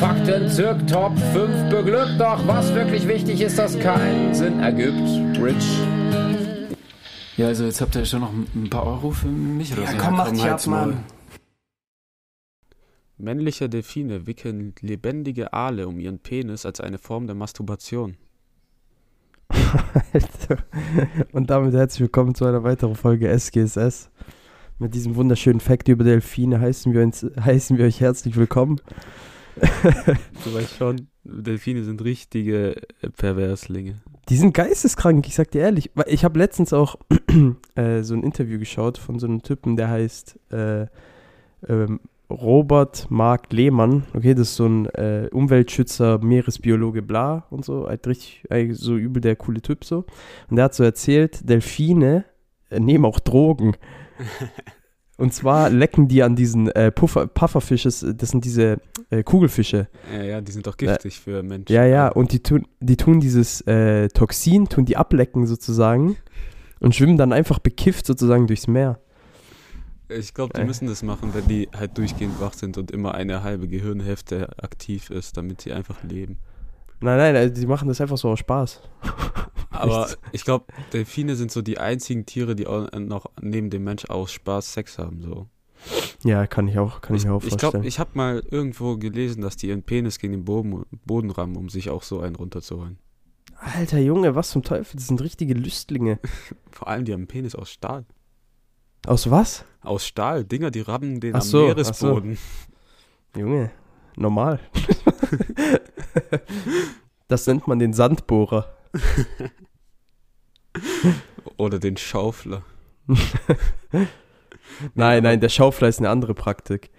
Fakten zirk Top 5 beglückt, doch was wirklich wichtig ist, dass keinen Sinn ergibt. Rich. Ja, also jetzt habt ihr schon noch ein paar Euro für mich oder Ja, so. komm, mach dich ab. Mann. Männliche Delfine wickeln lebendige Aale um ihren Penis als eine Form der Masturbation. Alter. Und damit herzlich willkommen zu einer weiteren Folge SGSS. Mit diesem wunderschönen Fact über Delfine heißen wir, uns, heißen wir euch herzlich willkommen. Du weißt schon, Delfine sind richtige äh, Perverslinge. Die sind geisteskrank, ich sag dir ehrlich. Ich habe letztens auch äh, so ein Interview geschaut von so einem Typen, der heißt äh, ähm, Robert Mark Lehmann. Okay, das ist so ein äh, Umweltschützer, Meeresbiologe, bla und so. Halt richtig, eigentlich so übel der coole Typ so. Und der hat so erzählt, Delfine äh, nehmen auch Drogen. Und zwar lecken die an diesen äh, Puffer, Pufferfisches, das sind diese äh, Kugelfische. Ja, ja, die sind doch giftig für Menschen. Ja, ja, und die tun, die tun dieses äh, Toxin, tun die ablecken sozusagen und schwimmen dann einfach bekifft sozusagen durchs Meer. Ich glaube, die Äh. müssen das machen, wenn die halt durchgehend wach sind und immer eine halbe Gehirnhälfte aktiv ist, damit sie einfach leben. Nein, nein, also die machen das einfach so aus Spaß. Aber Echt? ich glaube, Delfine sind so die einzigen Tiere, die auch noch neben dem Mensch aus Spaß Sex haben. So. Ja, kann ich auch, kann ich, ich mir auch ich vorstellen. glaube, ich habe mal irgendwo gelesen, dass die ihren Penis gegen den Boden, Boden rammen, um sich auch so einen runterzuholen. Alter Junge, was zum Teufel, das sind richtige Lüstlinge. Vor allem, die haben einen Penis aus Stahl. Aus was? Aus Stahl, Dinger, die rammen den Ach am so, ach Meeresboden. Junge, normal. das nennt man den Sandbohrer. Oder den Schaufler. Nein, nein, der Schaufler ist eine andere Praktik.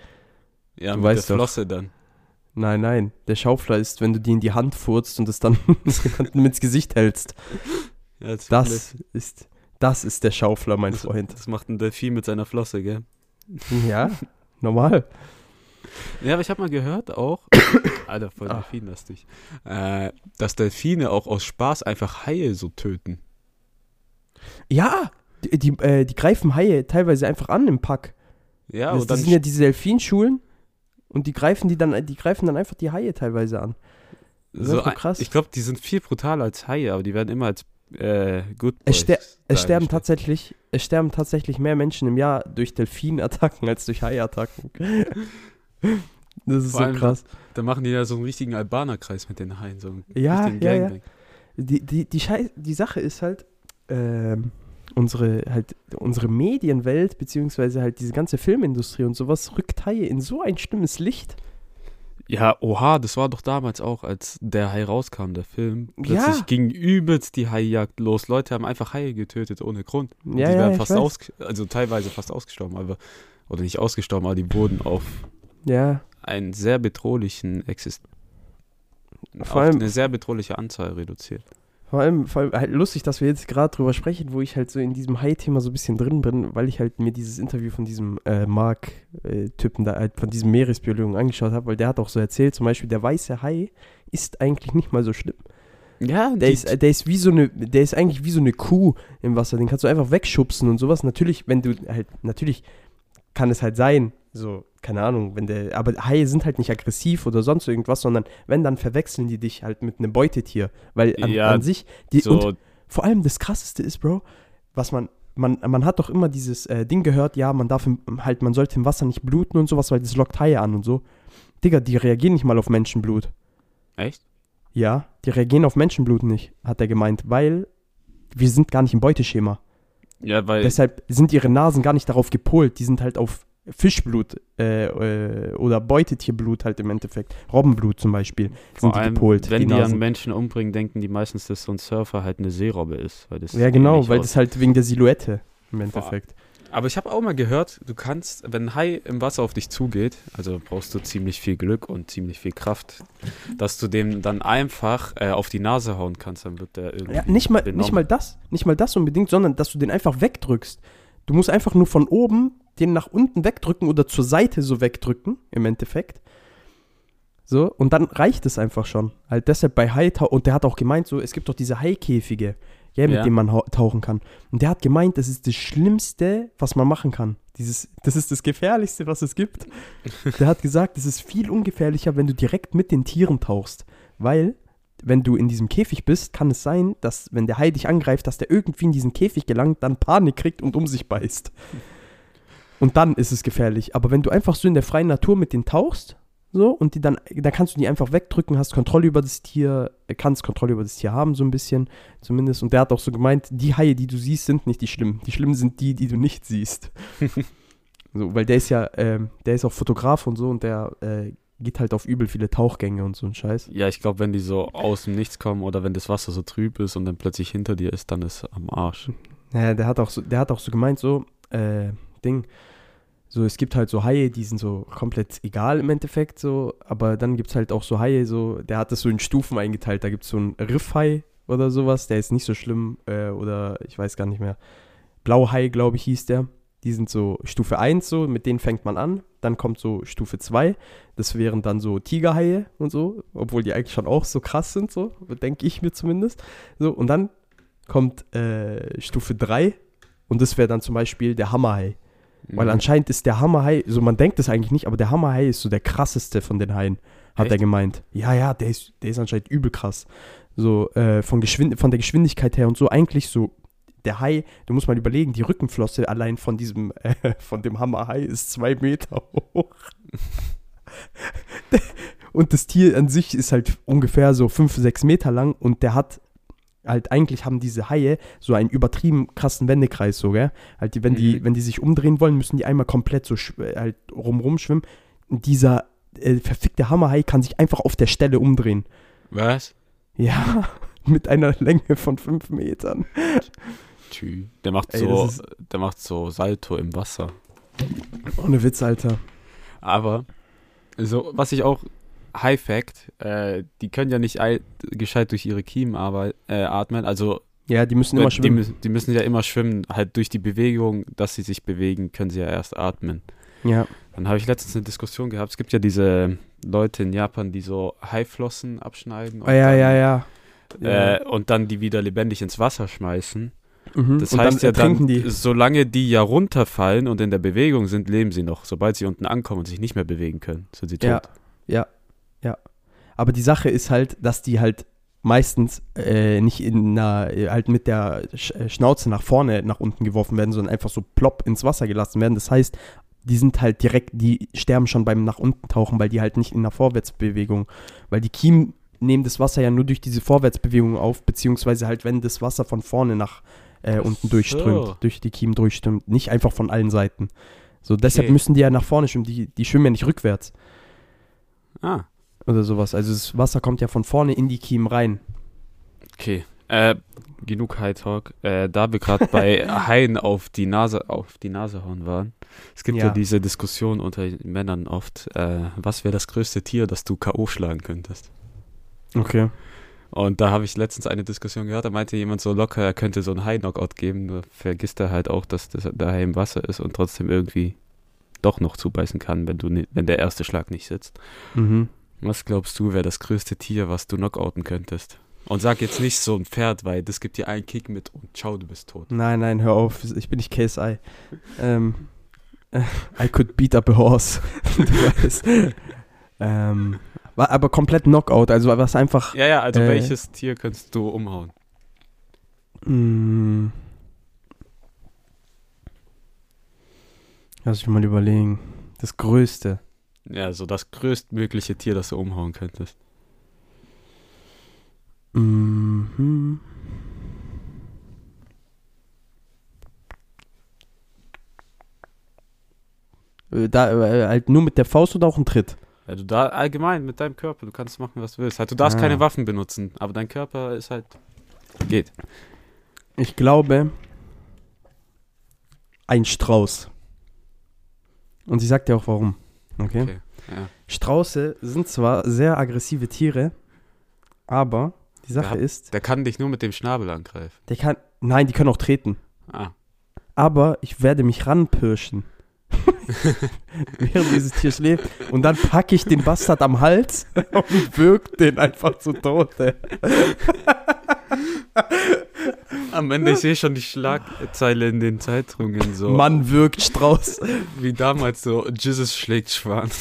Ja, Du mit weißt der doch. Flosse dann. Nein, nein, der Schaufler ist, wenn du die in die Hand furzt und es dann ins Gesicht hältst. Ja, das, Das ist, das ist der Schaufler, mein das, Freund. das macht ein Delfin mit seiner Flosse, gell? Ja, normal. Ja, aber ich habe mal gehört auch, Alter, voll Ah. delfinlastig, äh, dass Delfine auch aus Spaß einfach Haie so töten. Ja, die, die, äh, die greifen Haie teilweise einfach an im Pack. Ja, das, und das sind ja diese Delfinschulen und die greifen die dann, die greifen dann einfach die Haie teilweise an. Das so krass. Ich glaube, die sind viel brutaler als Haie, aber die werden immer als äh, Good Es ster- Es sterben tatsächlich, es sterben tatsächlich mehr Menschen im Jahr durch Delfinattacken als durch Haiattacken. Das ist Vor so allem krass. Da machen die ja so einen richtigen Albanerkreis mit den Haien. So einen Ja, richtigen ja, ja. Die, die, die, die Sache ist halt, ähm, unsere, halt, unsere Medienwelt, beziehungsweise halt diese ganze Filmindustrie und sowas, rückt Haie in so ein schlimmes Licht. Ja, oha, das war doch damals auch, als der Hai rauskam, der Film. Plötzlich Ja. ging übelst die Haijagd los. Leute haben einfach Haie getötet ohne Grund. Und Ja, die ja, fast aus, also teilweise fast ausgestorben, aber oder nicht ausgestorben, aber die wurden auf Ja, einen sehr bedrohlichen Exist Vor auf allem- eine sehr bedrohliche Anzahl reduziert. Vor allem, vor allem halt lustig, dass wir jetzt gerade drüber sprechen, wo ich halt so in diesem Hai-Thema so ein bisschen drin bin, weil ich halt mir dieses Interview von diesem äh, Mark-Typen da, halt von diesem Meeresbiologen angeschaut habe, weil der hat auch so erzählt, zum Beispiel, der weiße Hai ist eigentlich nicht mal so schlimm. Ja, Der ist, äh, der ist wie so eine, der ist eigentlich wie so eine Kuh im Wasser, den kannst du einfach wegschubsen und sowas. Natürlich, wenn du halt, natürlich kann es halt sein, so, keine Ahnung, wenn der, aber Haie sind halt nicht aggressiv oder sonst irgendwas, sondern wenn, dann verwechseln die dich halt mit einem Beutetier, weil an, Ja, an sich, die, und so, vor allem das krasseste ist, Bro, was man, man, man hat doch immer dieses äh, Ding gehört, ja, man darf im, halt, man sollte im Wasser nicht bluten und sowas, weil das lockt Haie an und so. Digga, die reagieren nicht mal auf Menschenblut. echt? Ja, die reagieren auf Menschenblut nicht, hat er gemeint, weil wir sind gar nicht im Beuteschema. Ja, weil Deshalb sind ihre Nasen gar nicht darauf gepolt, die sind halt auf Fischblut äh, äh, oder Beutetierblut halt im Endeffekt. Robbenblut zum Beispiel vor sind die allem, gepolt. wenn die die, an. Menschen umbringen, denken die meistens, dass so ein Surfer halt eine Seerobbe ist. Weil das ja, genau, weil aus- das halt wegen der Silhouette im Endeffekt. Aber ich habe auch mal gehört, du kannst, wenn ein Hai im Wasser auf dich zugeht, also brauchst du ziemlich viel Glück und ziemlich viel Kraft, dass du dem dann einfach äh, auf die Nase hauen kannst, dann wird der irgendwie. Ja, nicht mal, benommen. nicht mal das, nicht mal das unbedingt, sondern dass du den einfach wegdrückst. Du musst einfach nur von oben den nach unten wegdrücken oder zur Seite so wegdrücken, im Endeffekt. So, und dann reicht es einfach schon. Halt deshalb bei Hai, und der hat auch gemeint, so, es gibt doch diese Haikäfige, ja, mit Ja. denen man tauchen kann. Und der hat gemeint, das ist das Schlimmste, was man machen kann. Dieses, das ist das Gefährlichste, was es gibt. der hat gesagt, es ist viel ungefährlicher, wenn du direkt mit den Tieren tauchst. Weil, wenn du in diesem Käfig bist, kann es sein, dass, wenn der Hai dich angreift, dass der irgendwie in diesen Käfig gelangt, dann Panik kriegt und um sich beißt. Und dann ist es gefährlich. Aber wenn du einfach so in der freien Natur mit denen tauchst, so, und die dann, dann kannst du die einfach wegdrücken, hast Kontrolle über das Tier, äh, kannst Kontrolle über das Tier haben, so ein bisschen, zumindest. Und der hat auch so gemeint, die Haie, die du siehst, sind nicht die schlimmen. Die schlimmen sind die, die du nicht siehst. so, weil der ist ja, ähm, der ist auch Fotograf und so und der äh, geht halt auf übel viele Tauchgänge und so ein Scheiß. Ja, ich glaube, wenn die so aus dem Nichts kommen oder wenn das Wasser so trüb ist und dann plötzlich hinter dir ist, dann ist am Arsch. Naja, der hat auch so, der hat auch so gemeint, so, äh, Ding, so, es gibt halt so Haie, die sind so komplett egal im Endeffekt, so, aber dann gibt es halt auch so Haie, so, der hat das so in Stufen eingeteilt. Da gibt es so einen Riffhai oder sowas, der ist nicht so schlimm, äh, oder ich weiß gar nicht mehr. Blauhai, glaube ich, hieß der. Die sind so Stufe 1, so, mit denen fängt man an. Dann kommt so Stufe 2. Das wären dann so Tigerhaie und so, obwohl die eigentlich schon auch so krass sind, so, denke ich mir zumindest. So, und dann kommt äh, Stufe 3 und das wäre dann zum Beispiel der Hammerhai. Weil Mhm. anscheinend ist der Hammerhai, so man denkt es eigentlich nicht, aber der Hammerhai ist so der krasseste von den Haien, hat Echt? er gemeint. Ja, ja, der ist, der ist anscheinend übel krass. So äh, von, Geschwind von der Geschwindigkeit her und so eigentlich so der Hai, du musst mal überlegen, die Rückenflosse allein von diesem, äh, von dem Hammerhai ist zwei Meter hoch. und das Tier an sich ist halt ungefähr so fünf, sechs Meter lang und der hat halt eigentlich haben diese Haie so einen übertrieben krassen Wendekreis so, gell? Halt, die, wenn, die, Mhm. wenn die sich umdrehen wollen, müssen die einmal komplett so äh, halt rumrum schwimmen. Und dieser äh, verfickte Hammerhai kann sich einfach auf der Stelle umdrehen. Was? Ja, mit einer Länge von fünf Metern. Tschü. Der macht Ey, so, ist- der macht so Salto im Wasser. Ohne Witz, Alter. Aber, so, was ich auch, High Fact, äh, die können ja nicht ei- gescheit durch ihre Kiemen arbeit, äh, atmen. Also, Ja, die müssen die, immer schwimmen. die müssen ja immer schwimmen. Halt durch die Bewegung, dass sie sich bewegen, können sie ja erst atmen. Ja, Dann habe ich letztens eine Diskussion gehabt. Es gibt ja diese Leute in Japan, die so Haiflossen abschneiden. und ah, ja, dann, ja, ja. ja. Äh, und dann die wieder lebendig ins Wasser schmeißen. Mhm. Das Und heißt ja ertrinken dann, die. solange die ja runterfallen und in der Bewegung sind, leben sie noch. Sobald sie unten ankommen und sich nicht mehr bewegen können, sind sie tot. Ja, ja, ja. Aber die Sache ist halt, dass die halt meistens äh, nicht in einer, äh, halt mit der äh, Schnauze nach vorne nach unten geworfen werden, sondern einfach so plopp ins Wasser gelassen werden. Das heißt, die sind halt direkt, die sterben schon beim nach unten tauchen, weil die halt nicht in der Vorwärtsbewegung, weil die Kiemen nehmen das Wasser ja nur durch diese Vorwärtsbewegung auf, beziehungsweise halt, wenn das Wasser von vorne nach äh, unten so. durchströmt, durch die Kiemen durchströmt, nicht einfach von allen Seiten. So, deshalb Okay. müssen die ja nach vorne schwimmen, die, die schwimmen ja nicht rückwärts Ah, oder sowas. Also das Wasser kommt ja von vorne in die Kiemen rein. okay. Äh, genug High Talk. Äh, da wir gerade bei Haien auf die Nase auf die Nase hauen waren. Es gibt ja, Ja. diese Diskussion unter Männern oft, äh, was wäre das größte Tier, das du K.O. schlagen könntest? Okay. Und da habe ich letztens eine Diskussion gehört, da meinte jemand so locker, er könnte so einen High-Knockout geben, nur vergisst er halt auch, dass das, der Hai im Wasser ist und trotzdem irgendwie doch noch zubeißen kann, wenn, du, ni- wenn der erste Schlag nicht sitzt. Mhm. Was glaubst du, wäre das größte Tier, was du knockouten könntest? Und sag jetzt nicht so ein Pferd, weil das gibt dir einen Kick mit und ciao, du bist tot. Nein, nein, hör auf. Ich bin nicht KSI. ähm, äh, I could beat up a horse. du weißt. Ähm, war aber komplett Knockout, also was einfach. Ja, ja, also Äh. welches Tier könntest du umhauen? Mh, lass ich mal überlegen. Das Größte. Ja, so das größtmögliche Tier, das du umhauen könntest. Mhm. Äh, Da, äh, halt nur mit der Faust oder auch ein Tritt? Ja, du da allgemein mit deinem Körper, du kannst machen, was du willst. Halt, du darfst Ah. keine Waffen benutzen, aber dein Körper ist halt. Geht. Ich glaube, ein Strauß. Und sie sagt dir auch warum. Okay? Okay. Ja. Strauße sind zwar sehr aggressive Tiere, aber die Sache Ja. ist, Der kann dich nur mit dem Schnabel angreifen. der kann. Nein, die können auch treten. Ah. Aber ich werde mich ranpirschen. Während dieses Tier schläft. Und dann packe ich den Bastard am Hals und wirk den einfach zu Tode. Am Ende, ich sehe schon die Schlagzeile in den Zeitungen so. Mann wirkt Strauß. Wie damals so, Jesus schlägt Schwan.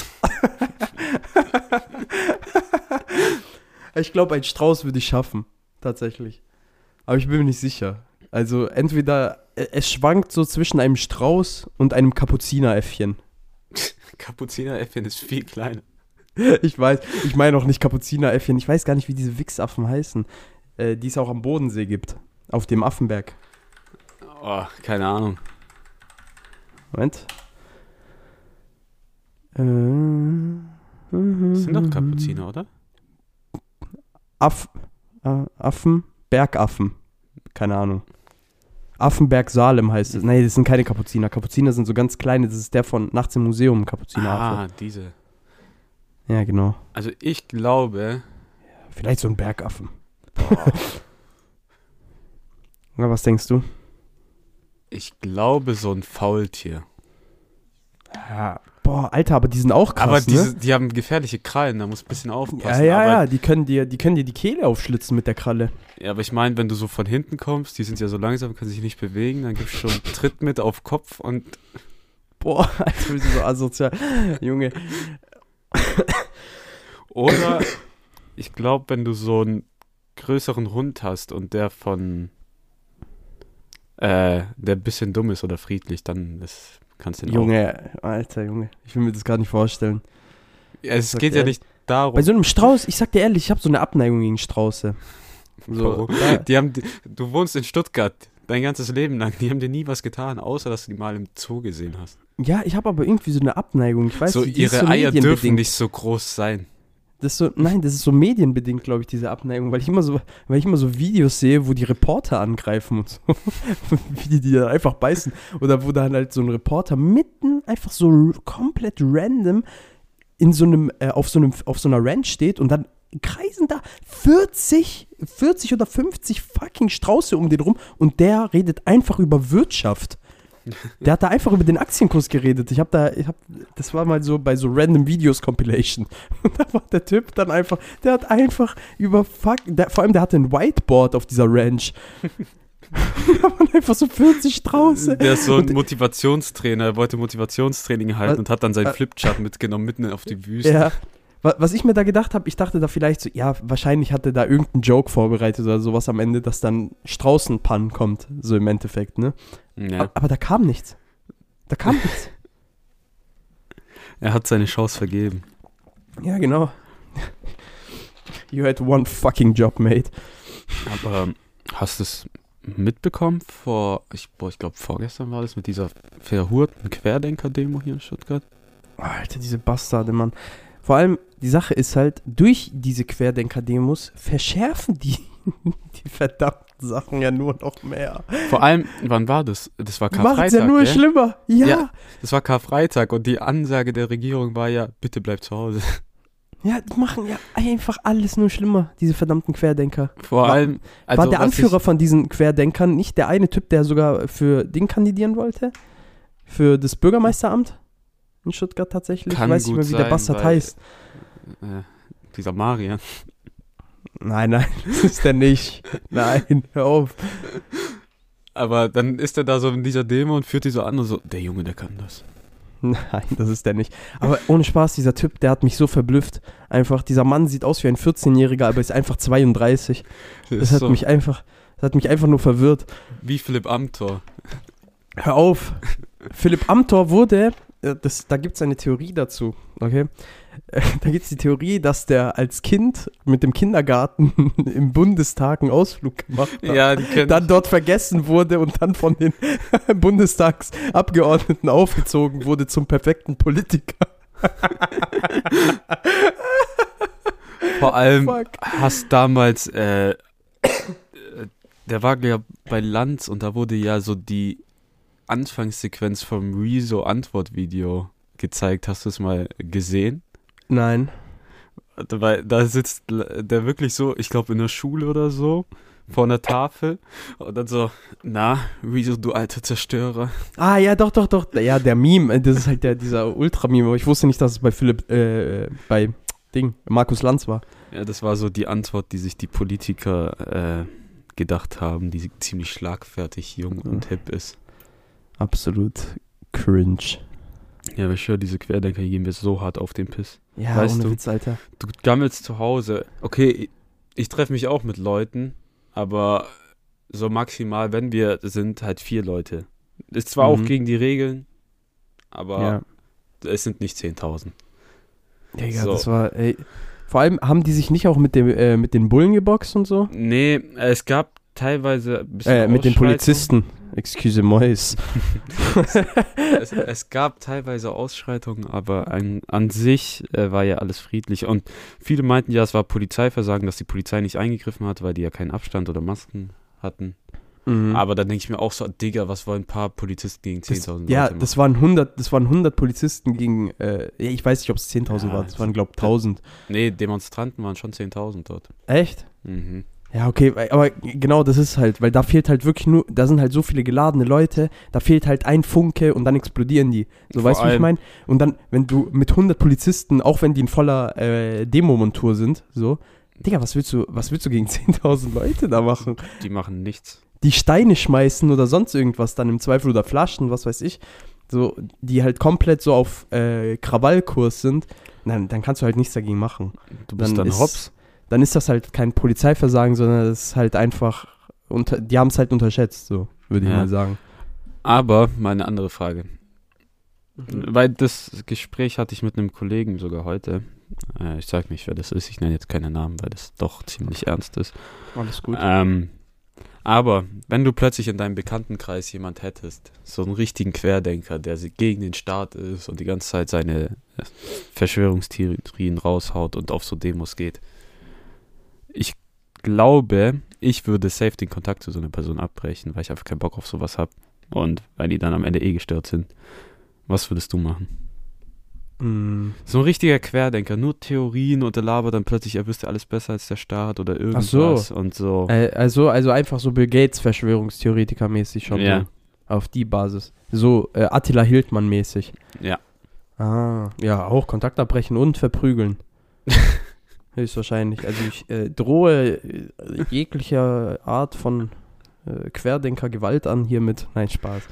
Ich glaube, ein Strauß würde ich schaffen. Tatsächlich. Aber ich bin mir nicht sicher. Also entweder äh, es schwankt so zwischen einem Strauß und einem Kapuzineräffchen. Kapuzineräffchen ist viel kleiner. Ich weiß, ich meine auch nicht Kapuzineräffchen. Ich weiß gar nicht, wie diese Wichsaffen heißen, äh, die es auch am Bodensee gibt. Auf dem Affenberg. Oh, keine Ahnung. Moment. Äh, Das sind doch Kapuziner, oder? Aff, äh, Affen, Bergaffen. Keine Ahnung. Affenberg Salem heißt es. Nee, das sind keine Kapuziner. Kapuziner sind so ganz kleine. Das ist der von Nachts im Museum, Kapuzineraffe. Ah, diese. Ja, genau. Also ich glaube, Vielleicht so ein Bergaffen. Na, was denkst du? ich glaube so ein Faultier. Ja. Boah, Alter, aber die sind auch krass, aber diese, ne? die haben gefährliche Krallen, da muss ein bisschen Ja, aufpassen. ja, aber, ja, die können, dir, die können dir die Kehle aufschlitzen mit der Kralle. ja, aber ich meine, wenn du so von hinten kommst, die sind ja so langsam, können sich nicht bewegen, dann gibst du schon einen Tritt mit auf Kopf und Boah, Alter, wir sind so asozial. Junge. Oder ich glaube, wenn du so einen größeren Hund hast und der von äh, der ein bisschen dumm ist oder friedlich, dann das kannst du den Junge, Alter, Junge. Ich will mir das gar nicht vorstellen. auch. Es geht ja nicht darum. Bei so einem Strauß, ich sag dir ehrlich, ich habe so eine Abneigung gegen Strauße. So, die haben, du wohnst in Stuttgart dein ganzes Leben lang. Die haben dir nie was getan, außer dass du die mal im Zoo gesehen hast. ja, ich habe aber irgendwie so eine Abneigung. Ich weiß so ist ihre so Eier dürfen nicht so groß sein. Das ist so, nein, das ist so medienbedingt, glaube ich, diese Abneigung, weil ich immer so, weil ich immer so Videos sehe, wo die Reporter angreifen und so, wie die die dann einfach beißen oder wo dann halt so ein Reporter mitten einfach so komplett random in so einem äh, auf so einem auf so einer Ranch steht und dann kreisen da 40 40 oder 50 fucking Strauße um den rum und der redet einfach über Wirtschaft. Der hat da einfach über den Aktienkurs geredet. Ich habe da, ich hab, das war mal so bei so Random Videos Compilation. Und da war der Typ dann einfach, der hat einfach über fuck, der, vor allem der hatte ein Whiteboard auf dieser Ranch. da waren einfach so 40 Strauße. Der ist so ein Und- Motivationstrainer, er wollte Motivationstraining halten Was- und hat dann seinen äh, Flipchart mitgenommen mitten auf die Wüste. Ja. Wa- Was ich mir da gedacht habe, ich dachte da vielleicht so, ja, wahrscheinlich hatte da irgendein Joke vorbereitet oder sowas am Ende, dass dann Straußenpann kommt, so im Endeffekt, ne? Ja. Aber da kam nichts. Da kam nichts. Er hat seine Chance vergeben. Ja, genau. You had one fucking job, mate. Aber ähm, hast du es mitbekommen vor, ich, boah, ich glaube vorgestern war das mit dieser verhurten Querdenker-Demo hier in Stuttgart? Alter, diese Bastarde, Mann. Vor allem, die Sache ist halt, durch diese Querdenker-Demos verschärfen die die verdammten Sachen ja nur noch mehr. Vor allem, wann war das? Das war Macht's Karfreitag, ja nur gell? schlimmer. Ja. Ja. Das war Karfreitag und die Ansage der Regierung war ja, bitte bleib zu Hause. Ja, die machen ja einfach alles nur schlimmer, diese verdammten Querdenker. Vor War- allem, also War der Anführer von diesen Querdenkern nicht der eine Typ, der sogar für Ding kandidieren wollte? Für das Bürgermeisteramt in Stuttgart tatsächlich? Kann ich weiß nicht mehr, wie der sein, Bastard weil- heißt. Ich, äh, dieser Marian. Nein, nein, das ist der nicht. Nein, hör auf. Aber dann ist er da so in dieser Demo und führt die so an und so, der Junge, der kann das. Nein, das ist der nicht. Aber ohne Spaß, dieser Typ, der hat mich so verblüfft. Einfach, dieser Mann sieht aus wie ein 14-Jähriger, aber ist einfach 32. Das ist hat so mich einfach, das hat mich einfach nur verwirrt. wie Philipp Amthor. Hör auf. Philipp Amthor wurde, äh, das, da gibt es eine Theorie dazu, okay? Äh, Da gibt es die Theorie, dass der als Kind mit dem Kindergarten im Bundestag einen Ausflug gemacht hat. Ja, Dann dort vergessen wurde und dann von den Bundestagsabgeordneten aufgezogen wurde zum perfekten Politiker. Vor allem Fuck. hast damals, äh, äh, der war ja bei Lanz und da wurde ja so die Anfangssequenz vom Rezo-Antwort-Video gezeigt. Hast du es mal gesehen? Nein. Weil da sitzt der wirklich so, ich glaube in der Schule oder so, vor einer Tafel und dann so, na, Rezo, du alter Zerstörer. Ah, ja, doch, doch, doch. Ja, der Meme, das ist halt der, dieser Ultra-Meme, aber ich wusste nicht, dass es bei Philipp, äh, bei Ding, Markus Lanz war. Ja, das war so die Antwort, die sich die Politiker äh, gedacht haben, die ziemlich schlagfertig, jung und hip ist. Absolut cringe. Ja, aber ich höre, diese Querdenker gehen wir so hart auf den Piss. Ja, Weißt ohne du? Witz, Alter. Du gammelst zu Hause. Okay, ich, treffe mich auch mit Leuten, aber so maximal, wenn wir sind, halt vier Leute. Ist zwar auch Mhm. gegen die Regeln, aber Ja. es sind nicht 10.000. Digga, So. das war, ey. Vor allem haben die sich nicht auch mit, dem, äh, mit den Bullen geboxt und so? Nee, es gab teilweise Äh, mit den. Polizisten. Excuse moi. es, es gab teilweise Ausschreitungen, aber an, an sich äh, war ja alles friedlich. Und viele meinten ja, es war Polizeiversagen, dass die Polizei nicht eingegriffen hat, weil die ja keinen Abstand oder Masken hatten. Mhm. Aber dann denke ich mir auch so, Digga, was wollen ein paar Polizisten gegen 10.000 Ja, Leute machen? das waren 100, das waren 100 Polizisten gegen, äh, ich weiß nicht, ob es 10.000 Ja, waren, das waren, glaube ich, 1000. Nee, Demonstranten waren schon 10.000 dort. Echt? Mhm. Ja, okay, aber genau das ist halt, weil da fehlt halt wirklich nur, da sind halt so viele geladene Leute, da fehlt halt ein Funke und dann explodieren die. So, Vor weißt du, wie ich meine? Und dann, wenn du mit 100 Polizisten, auch wenn die in voller äh, Demomontur sind, so, Digga, was willst du, was willst du gegen 10.000 Leute da machen? Die machen nichts. Die Steine schmeißen oder sonst irgendwas dann im Zweifel oder Flaschen, was weiß ich, so, die halt komplett so auf äh, Krawallkurs sind, dann, dann kannst du halt nichts dagegen machen Du bist Dann dann, hops. Dann ist das halt kein Polizeiversagen, sondern das ist halt einfach, unter, die haben es halt unterschätzt, so würde ich Ja. mal sagen. Aber mal eine andere Frage. Mhm. Weil das Gespräch hatte ich mit einem Kollegen sogar heute. Äh, ich sag nicht, wer das ist. Ich nenne jetzt keine Namen, weil das doch ziemlich ernst ist. Alles gut. Ähm, aber wenn du plötzlich in deinem Bekanntenkreis jemand hättest, so einen richtigen Querdenker, der gegen den Staat ist und die ganze Zeit seine äh, Verschwörungstheorien raushaut und auf so Demos geht, ich glaube, ich würde safe den Kontakt zu so einer Person abbrechen, weil ich einfach keinen Bock auf sowas habe und weil die dann am Ende eh gestört sind. Was würdest du machen? Mm. So ein richtiger Querdenker, nur Theorien und der labert dann plötzlich, er wüsste alles besser als der Staat oder irgendwas und so. Äh, also, also einfach so Bill Gates Verschwörungstheoretiker-mäßig schon. Ja. So, auf die Basis. So äh, Attila Hildmann-mäßig. Ja. Ah, ja, auch Kontakt abbrechen und verprügeln. Höchstwahrscheinlich. Also ich äh, drohe äh, jeglicher Art von äh, Querdenker Gewalt an hiermit. Nein, Spaß.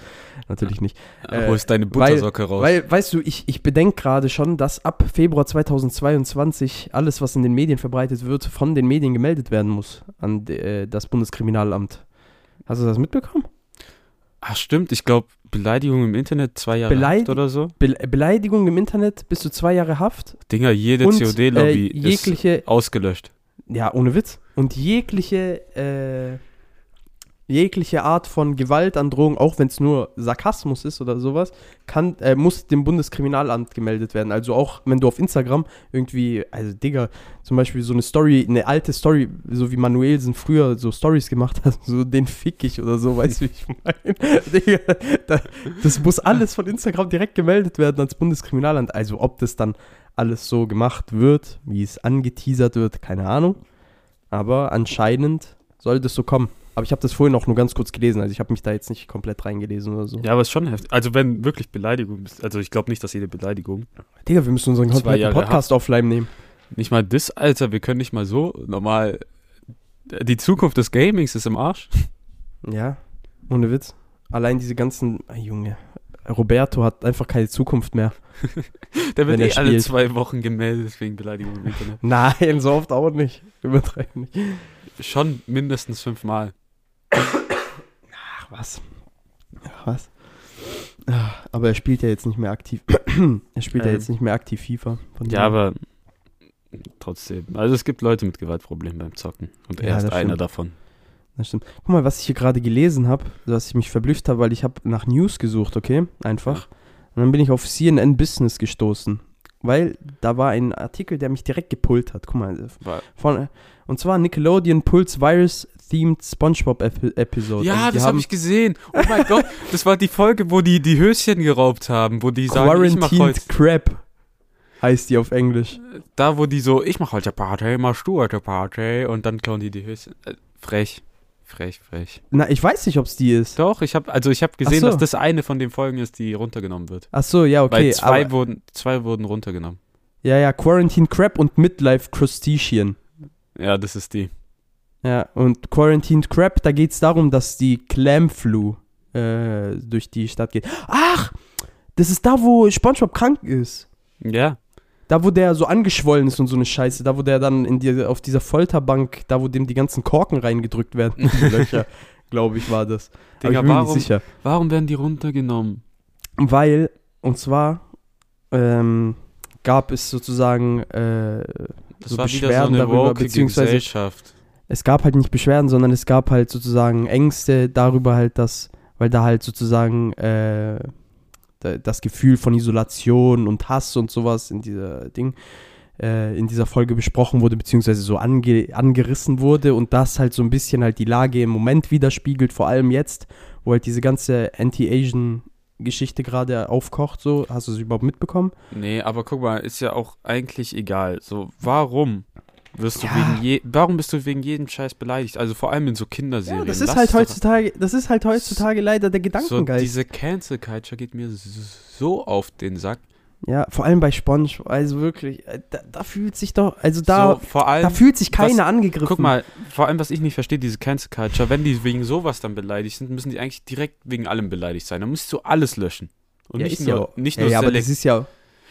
Natürlich nicht. Äh, holst deine weil- Buttersocke raus. Weil, weißt du, ich, ich bedenke gerade schon, dass ab Februar 2022 alles, was in den Medien verbreitet wird, von den Medien gemeldet werden muss an de, äh, das Bundeskriminalamt. Hast du das mitbekommen? Ach stimmt, ich glaube Beleidigung im Internet zwei Jahre Beleidig- Haft oder so. Be Beleidigung im Internet bis zu zwei Jahre Haft Dinger, jede COD-Lobby äh, jegliche, ist ausgelöscht. ja, ohne Witz. Und jegliche, äh, jegliche Art von Gewaltandrohung, auch wenn es nur Sarkasmus ist oder sowas, kann, äh, muss dem Bundeskriminalamt gemeldet werden. Also auch wenn du auf Instagram irgendwie, also Digga, zum Beispiel so eine Story, eine alte Story, so wie Manuelsen früher so Stories gemacht hat, so den fick ich oder so, weißt du, wie ich meine? Digga, da, das muss alles von Instagram direkt gemeldet werden ans Bundeskriminalamt. Also ob das dann alles so gemacht wird, wie es angeteasert wird, keine Ahnung. Aber anscheinend soll das so kommen. Aber ich habe das vorhin auch nur ganz kurz gelesen, also ich habe mich da jetzt nicht komplett reingelesen oder so. Ja, aber ist schon heftig. Also wenn wirklich Beleidigung ist, also ich glaube nicht, dass jede Beleidigung. Digga, wir müssen unseren kompletten Podcast offline nehmen. Nicht mal das, Alter, wir können nicht mal so normal. Die Zukunft des Gamings ist im Arsch. Ja, ohne Witz. Allein diese ganzen, ah, Junge, Roberto hat einfach keine Zukunft mehr. Der wird eh alle zwei Wochen gemeldet wegen Beleidigung im Internet. Nein, so oft auch nicht. Übertreiben nicht. Schon mindestens fünfmal. Ach was. Ach was. Ah, Aber er spielt ja jetzt nicht mehr aktiv. er spielt ja Ähm. jetzt nicht mehr aktiv FIFA. Von Ja, aber trotzdem. Also es gibt Leute mit Gewaltproblemen beim Zocken. Und Ja, er ist das einer davon. Das stimmt. Guck mal, was ich hier gerade gelesen habe, was ich mich verblüfft habe, weil ich habe nach News gesucht, okay? Einfach. Und dann bin ich auf CNN Business gestoßen. Weil da war ein Artikel, der mich direkt gepult hat. Guck mal, von, und zwar Nickelodeon Pulse Virus Themed SpongeBob Epi Episode. ja, Also das habe ich gesehen. Oh mein Gott, das war die Folge, wo die die Höschen geraubt haben, wo die sagen, ich mach heute, Crab heißt die auf Englisch. da wo die so, ich mach heute Party, machst du heute Party und dann klauen die die Höschen. Äh, frech, frech, frech. Na, ich weiß nicht, ob es die ist. Doch, ich habe also ich habe gesehen, so. dass das eine von den Folgen ist, die runtergenommen wird. Ach so, ja, okay. Weil zwei wurden zwei wurden runtergenommen. ja, ja, Quarantine Crab und Midlife Crustacean. Ja, das ist die. Ja, und Quarantined Crab, da geht es darum, dass die Clam Flu äh, durch die Stadt geht. Ach, das ist da, wo SpongeBob krank ist. Ja, Da, wo der so angeschwollen ist und so eine Scheiße. Da, wo der dann in die, auf dieser Folterbank, da, wo dem die ganzen Korken reingedrückt werden. Löcher, glaube ich, war das. Aber Digga, ich bin mir warum, nicht sicher. warum werden die runtergenommen? Weil, und zwar ähm, gab es sozusagen, äh, So so Beschwerden eine darüber, beziehungsweise- es gab halt nicht Beschwerden, sondern es gab halt sozusagen Ängste darüber halt, dass, weil da halt sozusagen äh, das Gefühl von Isolation und Hass und sowas in dieser Ding, äh, in dieser Folge besprochen wurde, beziehungsweise so ange angerissen wurde und das halt so ein bisschen halt die Lage im Moment widerspiegelt, vor allem jetzt, wo halt diese ganze Anti-Asian Geschichte gerade aufkocht, so. Hast du es überhaupt mitbekommen? Nee, aber guck mal, ist ja auch eigentlich egal. So, warum wirst du Ja. wegen je, warum bist du wegen jedem Scheiß beleidigt? Also vor allem in so Kinderserien. Ja, das ist Lass halt heutzutage, das ist halt heutzutage leider der So, Gedankengeist. diese Cancel Culture geht mir so auf den Sack. Ja, vor allem bei Sponge, also wirklich, äh, da, da fühlt sich doch, also da, so, allem, da fühlt sich keiner was- angegriffen. guck mal, vor allem, was ich nicht verstehe, diese Cancel Culture, wenn die wegen sowas dann beleidigt sind, müssen die eigentlich direkt wegen allem beleidigt sein. Dann musst du alles löschen. Und ja, nicht nur, ja, nicht ja, nur ja, aber selekt- das ist ja, das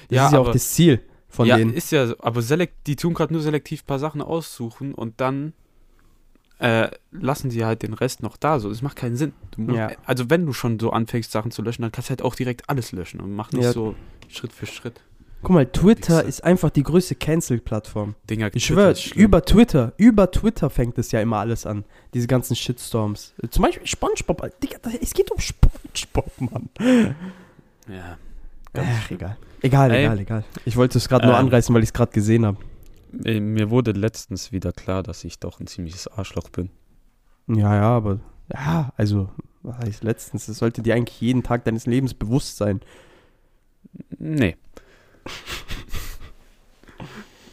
Ja, ist ja auch aber- das Ziel von ja, denen. ist ja so, aber selekt, die tun gerade nur selektiv ein paar Sachen aussuchen und dann äh, lassen sie halt den Rest noch da. So, das macht keinen Sinn. Musst, Ja. Also wenn du schon so anfängst, Sachen zu löschen, dann kannst du halt auch direkt alles löschen und mach nicht Ja. so Schritt für Schritt. Guck mal, Twitter ist einfach die größte Cancel-Plattform. Ich schwöre, über Twitter, über Twitter fängt es ja immer alles an. Diese ganzen Shitstorms. Zum Beispiel Spongebob. Digga, das- es geht um Spongebob, Mann. Ja. Ach, egal. Egal, Ey. egal, egal. Ich wollte es gerade nur Ähm. anreißen, weil ich es gerade gesehen habe. Äh, Mir wurde letztens wieder klar, dass ich doch ein ziemliches Arschloch bin. Ja, ja, aber, ja, also, was heißt letztens? Das sollte dir eigentlich jeden Tag deines Lebens bewusst sein. Nee.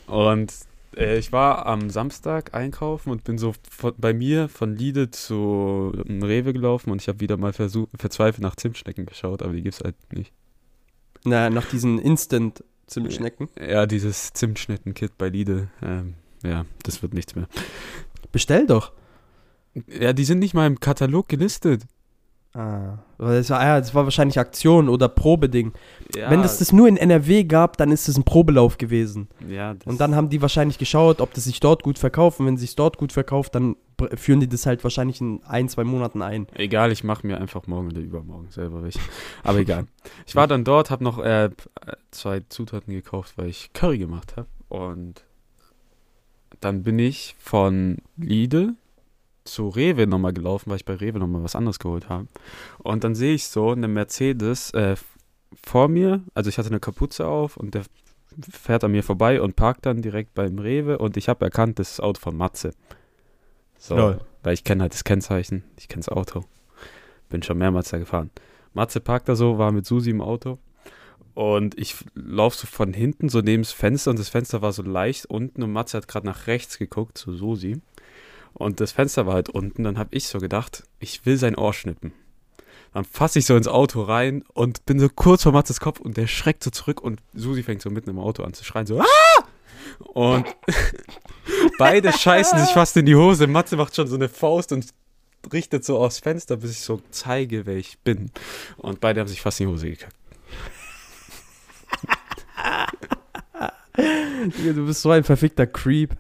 Und äh, ich war am Samstag einkaufen und bin so von, bei mir von Lidl zu ähm, Rewe gelaufen und ich habe wieder mal versucht, verzweifelt nach Zimtschnecken geschaut, aber die gibt's halt nicht. Na, nach diesen Instant-Zimtschnecken. Ja, dieses Zimtschnecken-Kit bei Lidl, ähm, ja, das wird nichts mehr. Bestell doch. Ja, die sind nicht mal im Katalog gelistet. Ah, das war, ja, das war wahrscheinlich Aktion oder Probeding. Ja, Wenn es das nur in NRW gab, dann ist es ein Probelauf gewesen. ja, das, Und dann haben die wahrscheinlich geschaut, ob das sich dort gut verkauft. Und wenn es sich dort gut verkauft, dann führen die das halt wahrscheinlich in ein, zwei Monaten ein. Egal, ich mache mir einfach morgen oder übermorgen selber welche. Aber egal. Ich war dann dort, habe noch äh, zwei Zutaten gekauft, weil ich Curry gemacht habe. Und dann bin ich von Lidl zu Rewe nochmal gelaufen, weil ich bei Rewe nochmal was anderes geholt habe. Und dann sehe ich so eine Mercedes äh, vor mir, also ich hatte eine Kapuze auf und der fährt an mir vorbei und parkt dann direkt beim Rewe und ich habe erkannt, das ist das Auto von Matze. So, Lol. weil ich kenne halt das Kennzeichen, ich kenne das Auto. Bin schon mehrmals da gefahren. Matze parkt da so, war mit Susi im Auto. Und ich laufe so von hinten so neben das Fenster und das Fenster war so leicht unten und Matze hat gerade nach rechts geguckt zu Susi. Und das Fenster war halt unten. Dann habe ich so gedacht, ich will sein Ohr schnippen. Dann fasse ich so ins Auto rein und bin so kurz vor Matzes Kopf und der schreckt so zurück und Susi fängt so mitten im Auto an zu schreien, so ah! Und beide scheißen sich fast in die Hose. Matze macht schon so eine Faust und richtet so aufs Fenster, bis ich so zeige, wer ich bin. Und beide haben sich fast in die Hose gekackt. Du bist so ein verfickter Creep.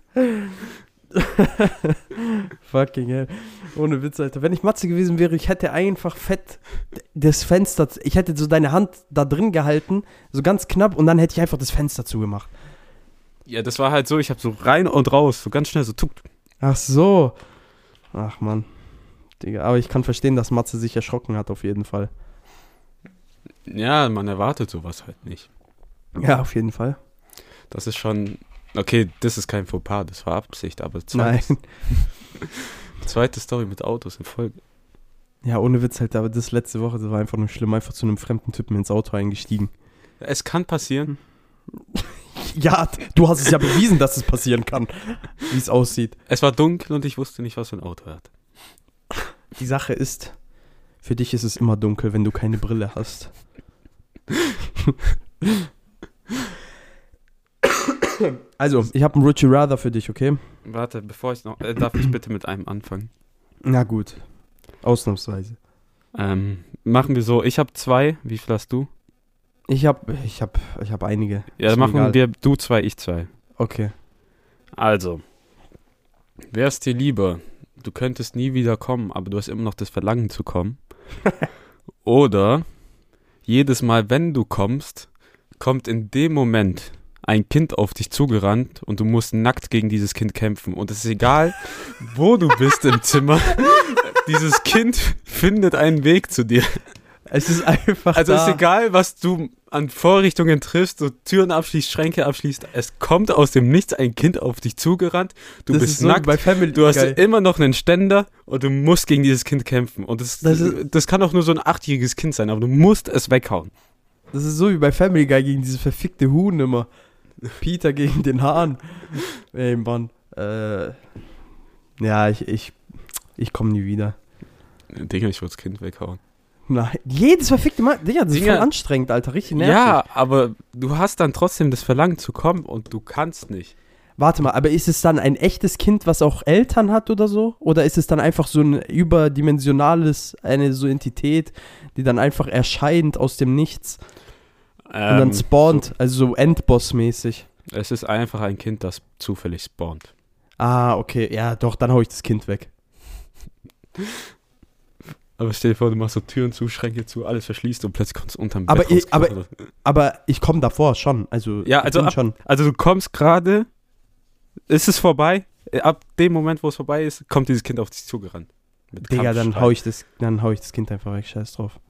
Fucking hell. Ohne Witz, Alter. Wenn ich Matze gewesen wäre, ich hätte einfach fett das Fenster, ich hätte so deine Hand da drin gehalten, so ganz knapp, und dann hätte ich einfach das Fenster zugemacht. Ja, das war halt so, ich habe so rein und raus, so ganz schnell so tuck. Ach so. Ach man. Digga, aber ich kann verstehen, dass Matze sich erschrocken hat, auf jeden Fall. Ja, man erwartet sowas halt nicht. Ja, auf jeden Fall. Das ist schon. Okay, das ist kein Fauxpas, das war Absicht, aber Nein. zweite, zweite Story mit Autos in Folge. Ja, ohne Witz halt, aber das letzte Woche, das war einfach nur schlimm. Einfach zu einem fremden Typen ins Auto eingestiegen. Es kann passieren. Ja, du hast es ja bewiesen, dass es passieren kann, wie es aussieht. Es war dunkel und ich wusste nicht, was für ein Auto er hat. Die Sache ist, für dich ist es immer dunkel, wenn du keine Brille hast. Also, ich habe einen Richie Rather für dich, okay? Warte, bevor ich noch. Äh, darf ich bitte mit einem anfangen? Na gut. Ausnahmsweise. Ähm, machen wir so. Ich habe zwei. Wie viel hast du? Ich habe ich hab, ich hab einige. Ja, dann machen egal. wir du zwei, ich zwei. Okay. Also, wär's dir lieber, du könntest nie wieder kommen, aber du hast immer noch das Verlangen zu kommen. Oder jedes Mal, wenn du kommst, kommt in dem Moment ein Kind auf dich zugerannt und du musst nackt gegen dieses Kind kämpfen. Und es ist egal, wo du bist im Zimmer. Dieses Kind findet einen Weg zu dir. Es ist einfach. Also da. ist egal, was du an Vorrichtungen triffst, du Türen abschließt, Schränke abschließt. Es kommt aus dem Nichts ein Kind auf dich zugerannt. Du Das bist ist so nackt. Bei Family Du hast Guy. immer noch einen Ständer und du musst gegen dieses Kind kämpfen. Und das, Das das, ist- kann auch nur so ein achtjähriges Kind sein, aber du musst es weghauen. Das ist so wie bei Family Guy gegen diese verfickte Huhn immer. Peter gegen den Hahn. Ey, Mann. Äh, ja, ich, ich, ich komme nie wieder. Digga, ich wollte das Kind weghauen. Nein, jedes verfickte Mal. Digga, das ist Digga. voll anstrengend, Alter. Richtig nervig. Ja, aber du hast dann trotzdem das Verlangen zu kommen und du kannst nicht. Warte mal, aber ist es dann ein echtes Kind, was auch Eltern hat oder so? Oder ist es dann einfach so ein überdimensionales, eine so Entität, die dann einfach erscheint aus dem Nichts und dann Ähm, spawnt, also so Endboss-mäßig? so, es ist einfach ein Kind, das zufällig spawnt. Ah, okay, ja, doch, dann hau ich das Kind weg. Aber stell dir vor, du machst so Türen zu, Schränke zu, alles verschließt und plötzlich kommst du unterm Aber Bett ich- aber-. Aber ich komme davor schon, also Ja, also ab- schon. Also du kommst gerade, ist es vorbei? Ab dem Moment, wo es vorbei ist, kommt dieses Kind auf dich zugerannt. Digga, dann hau ich das, dann hau ich das Kind einfach weg, scheiß drauf.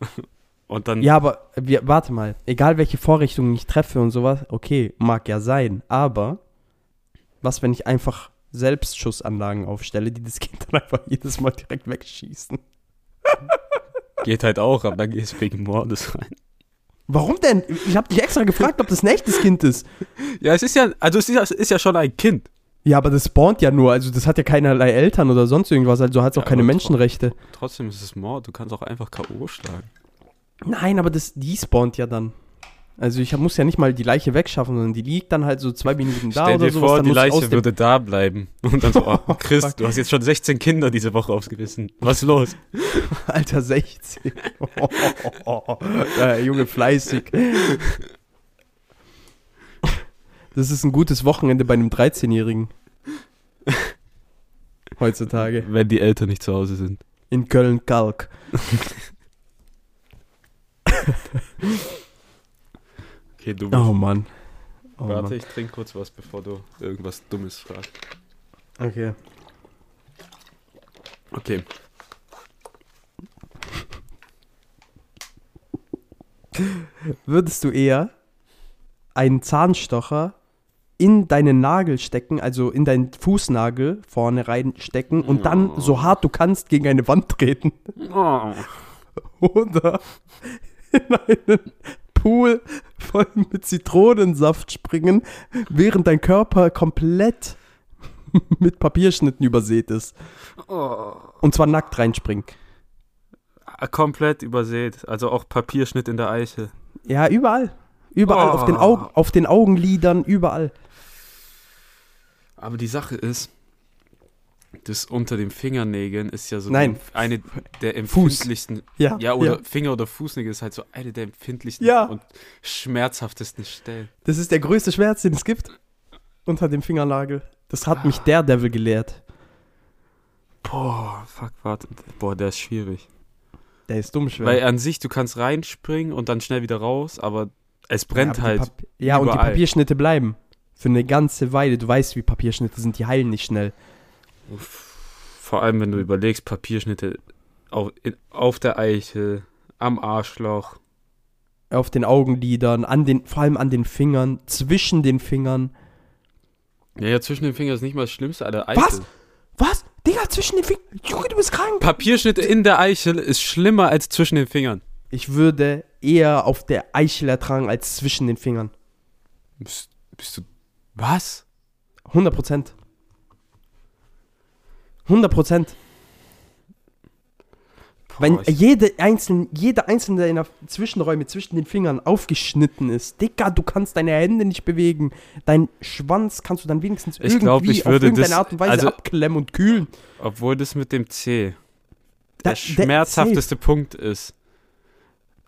Und dann, Ja, aber wir, warte mal, egal welche Vorrichtungen ich treffe und sowas, okay, mag ja sein, aber was, wenn ich einfach Selbstschussanlagen aufstelle, die das Kind dann einfach jedes Mal direkt wegschießen? geht halt auch, aber dann gehst du wegen Mordes rein. Warum denn? Ich habe dich extra gefragt, ob das ein echtes Kind ist. Ja, es ist ja, also es ist ja, es ist ja schon ein Kind. Ja, aber das spawnt ja nur, also das hat ja keinerlei Eltern oder sonst irgendwas, also hat es auch Ja, keine Menschenrechte. Trotzdem ist es Mord, du kannst auch einfach K.O. schlagen. Nein, aber das, die spawnt ja dann. Also ich muss ja nicht mal die Leiche wegschaffen, sondern die liegt dann halt so zwei Minuten da Stell oder dir sowas. vor, dann die Leiche würde da bleiben. Und dann so, oh, Chris, Fuck. du hast jetzt schon 16 Kinder diese Woche aufgerissen. Was ist los? Alter, 16. ja, Junge, fleißig. Das ist ein gutes Wochenende bei einem 13-Jährigen. Heutzutage. Wenn die Eltern nicht zu Hause sind. In Köln-Kalk. Okay, du Oh Mann. Oh Warte, Mann. ich trinke kurz was, bevor du irgendwas Dummes fragst. Okay. Okay. Würdest du eher einen Zahnstocher in deinen Nagel stecken, also in deinen Fußnagel vorne reinstecken und dann Oh. so hart du kannst gegen eine Wand treten? Oh. Oder in einen Pool voll mit Zitronensaft springen, während dein Körper komplett mit Papierschnitten übersät ist. Oh. Und zwar nackt reinspringen. Ah, Komplett übersät. Also auch Papierschnitt in der Eiche. Ja, überall. Überall, Oh. auf, den Augen, auf den Augenlidern, überall. Aber die Sache ist, das unter den Fingernägeln ist ja so Nein. eine der Fuß. empfindlichsten. Ja, Ja, oder Finger- oder Fußnägel ist halt so eine der empfindlichsten Ja. und schmerzhaftesten Stellen. Das ist der größte Schmerz, den es gibt. Unter dem Fingernagel. Das hat mich der Devil gelehrt. Boah, fuck, warte. Boah, der ist schwierig. Der ist dumm schwer. Weil an sich, du kannst reinspringen und dann schnell wieder raus, aber es brennt ja, aber halt. Ja, und die überall. Papierschnitte bleiben. Für eine ganze Weile. Du weißt, wie Papierschnitte sind, die heilen nicht schnell. Vor allem, wenn du überlegst, Papierschnitte auf, in, auf der Eichel, am Arschloch. auf den Augenlidern, an den, vor allem an den Fingern, zwischen den Fingern. Ja, ja, zwischen den Fingern ist nicht mal das Schlimmste, Alter. Was? Eichel. Was? Digga, zwischen den Fingern. Junge, du bist krank. Papierschnitt in der Eichel ist schlimmer als zwischen den Fingern. Ich würde eher auf der Eichel ertragen als zwischen den Fingern. Bist, bist du. Was? 100 Prozent. 100 Prozent. Wenn jede einzelne, jeder einzelne deiner Zwischenräume zwischen den Fingern aufgeschnitten ist, Digga, du kannst deine Hände nicht bewegen. Dein Schwanz kannst du dann wenigstens Ich irgendwie glaub, ich auf irgendeine das- Art und Weise also- abklemmen und kühlen. Obwohl das mit dem C der der- schmerzhafteste Punkt ist.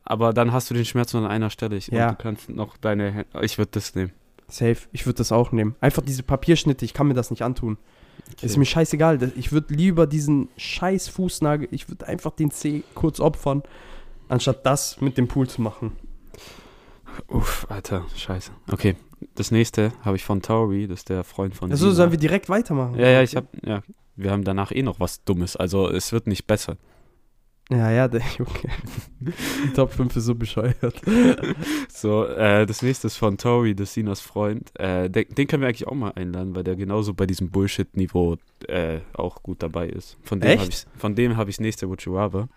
Aber dann hast du den Schmerz nur an einer Stelle. Ich, Ja. Und du kannst noch deine Hände. Ich würde das nehmen. Safe, ich würde das auch nehmen. Einfach diese Papierschnitte, ich kann mir das nicht antun. Ist mir scheißegal. Ich würde lieber diesen scheiß Fußnagel, ich würde einfach den C kurz opfern, anstatt das mit dem Pool zu machen. Uff, Alter, scheiße. Okay, das nächste habe ich von Tori, das ist der Freund von Also Sina. sollen wir direkt weitermachen? Ja, ja, ich habe, ja, wir haben danach eh noch was Dummes. Also es wird nicht besser. Ja, ja, der Junge. Die Top 5 ist so bescheuert. So, äh, das nächste ist von Tori, das Sinas Freund. Äh, den, den können wir eigentlich auch mal einladen, weil der genauso bei diesem Bullshit-Niveau äh, auch gut dabei ist. Von dem habe ich von dem habe ich nächste Rather.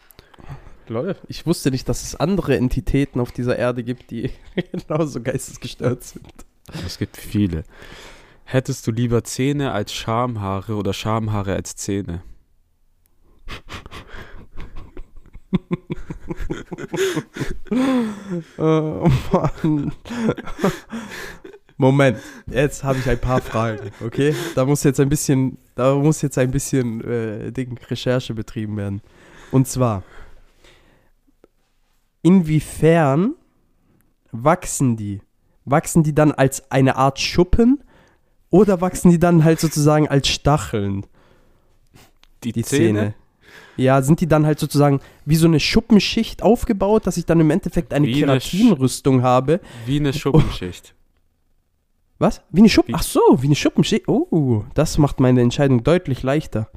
Lol. Ich wusste nicht, dass es andere Entitäten auf dieser Erde gibt, die genauso geistesgestört sind. Es gibt viele. Hättest du lieber Zähne als Schamhaare oder Schamhaare als Zähne? Oh Mann. Moment, jetzt habe ich ein paar Fragen, okay? Da muss jetzt ein bisschen, da muss jetzt ein bisschen äh, Ding, Recherche betrieben werden. Und zwar, inwiefern wachsen die? Wachsen die dann als eine Art Schuppen oder wachsen die dann halt sozusagen als Stacheln? Die, die Zähne. Ja, sind die dann halt sozusagen wie so eine Schuppenschicht aufgebaut, dass ich dann im Endeffekt eine Wie eine Keratinrüstung habe? Wie eine Schuppenschicht. Was? Wie eine Schuppen? Ach so, wie eine Schuppenschicht. Oh, das macht meine Entscheidung deutlich leichter.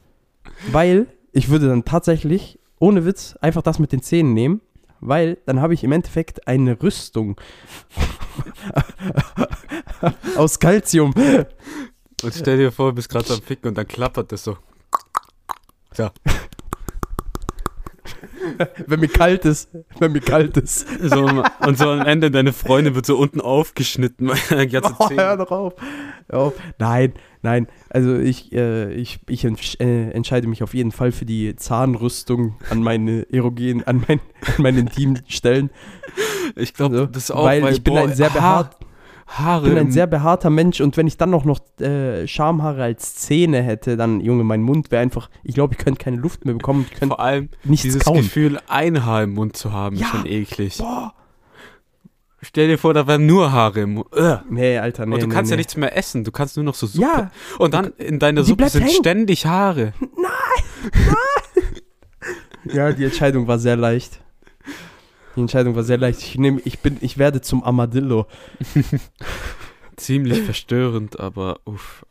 Weil ich würde dann tatsächlich, ohne Witz, einfach das mit den Zähnen nehmen, weil dann habe ich im Endeffekt eine Rüstung aus Calcium. Und stell dir vor, du bist gerade am Ficken und dann klappert das so. So. Wenn mir kalt ist, wenn mir kalt ist. so und so am Ende deine Freundin wird so unten aufgeschnitten, weil Oh, hör doch auf. Hör auf. Nein, nein. Also ich, äh, ich, ich äh, entscheide mich auf jeden Fall für die Zahnrüstung an meine erogen, an, mein, an meine intimen Stellen. Ich glaube, So, das auch, weil, ich bin boah, ein sehr behaart, Haare. bin ein sehr behaarter Mensch und wenn ich dann noch noch äh, Schamhaare als Zähne hätte, dann Junge, mein Mund wäre einfach. Ich glaube, ich könnte keine Luft mehr bekommen. Ich könnte vor allem nichts dieses kauen. Gefühl, ein Haar im Mund zu haben, Ja. ist schon eklig. Boah. Stell dir vor, da wären nur Haare im Mund. Ugh. Nee, Alter, nee. und du nee, kannst nee. ja nichts mehr essen, du kannst nur noch so Suppe. Ja, Und dann in deiner Suppe sind hängen. ständig Haare. ja, die Entscheidung war sehr leicht. Die Entscheidung war sehr leicht. Ich nehme, ich bin, ich werde zum Armadillo. Ziemlich verstörend, aber uff.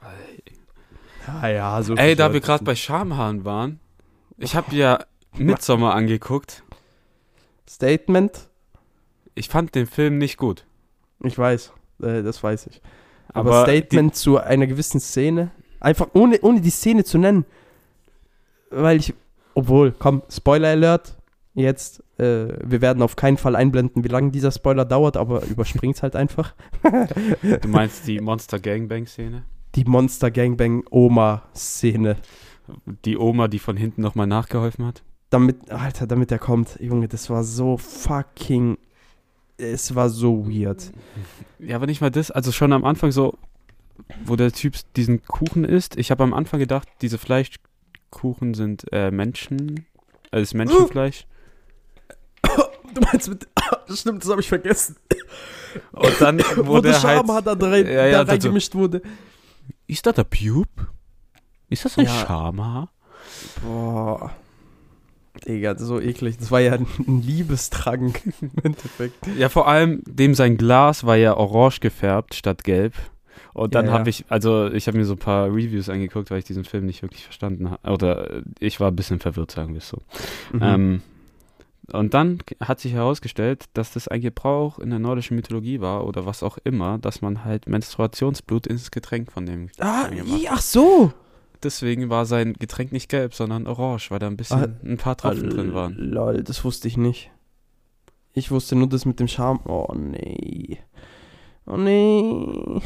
Ja, ja, so. Ey, da wir gerade bei Schamhaaren waren, ich habe ja Midsommar angeguckt. Statement, Ich fand den Film nicht gut. ich weiß, äh, das weiß ich. Aber, Aber Statement zu einer gewissen Szene, einfach ohne, ohne die Szene zu nennen. Weil ich, obwohl, komm, Spoiler Alert, jetzt, äh, wir werden auf keinen Fall einblenden, wie lange dieser Spoiler dauert, aber überspringt's halt einfach. Du meinst die Monster Gangbang Szene? Die Monster Gangbang Oma Szene. Die Oma, die von hinten nochmal nachgeholfen hat? Damit, Alter, damit er kommt, Junge, das war so fucking, es war so weird. Ja, aber nicht mal das. Also schon am Anfang so, wo der Typ diesen Kuchen isst. Ich habe am Anfang gedacht, diese Fleischkuchen sind äh, Menschen, äh, ist Menschenfleisch. Du meinst mit, stimmt, das habe ich vergessen. Und dann Wo wurde der halt, da, rein, Ja, ja, da das so- reingemischt wurde. ist das der Bube? Ist das ein Ja. Schamhaar? Boah. Digga, so eklig. Das war ja ein Liebestrank im Endeffekt. Ja, vor allem dem sein Glas war ja orange gefärbt statt gelb. Und dann Ja, ja. habe ich, also ich habe mir so ein paar Reviews angeguckt, weil ich diesen Film nicht wirklich verstanden habe. Oder äh, ich war ein bisschen verwirrt, sagen wir es so. Mhm. Ähm, Und dann hat sich herausgestellt, dass das ein Gebrauch in der nordischen Mythologie war oder was auch immer, dass man halt Menstruationsblut ins Getränk von dem Ah, i- ach so. Deswegen war sein Getränk nicht gelb, sondern orange, weil da ein bisschen ein paar Tropfen drin waren. Lol, das wusste ich nicht. Ich wusste nur das mit dem Charme. Oh nee. Oh nee.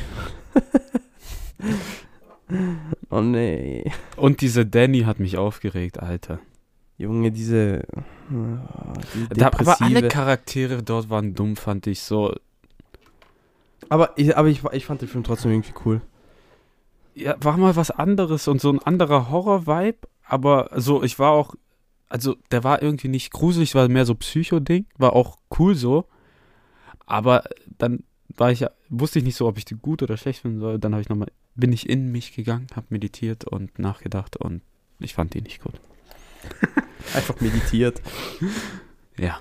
oh nee. Und diese Danny hat mich aufgeregt, Alter. Junge, diese. oh, diese Da, aber alle Charaktere dort waren dumm, fand ich so. aber ich, aber ich, ich fand den Film trotzdem irgendwie cool. Ja, war mal was anderes und so ein anderer Horror-Vibe, aber so, ich war auch, also der war irgendwie nicht gruselig, war mehr so Psycho-Ding, war auch cool so, aber dann war ich, wusste ich nicht so, ob ich die gut oder schlecht finden soll, dann habe ich nochmal, bin ich in mich gegangen, habe meditiert und nachgedacht und ich fand die nicht gut. Einfach meditiert. Ja.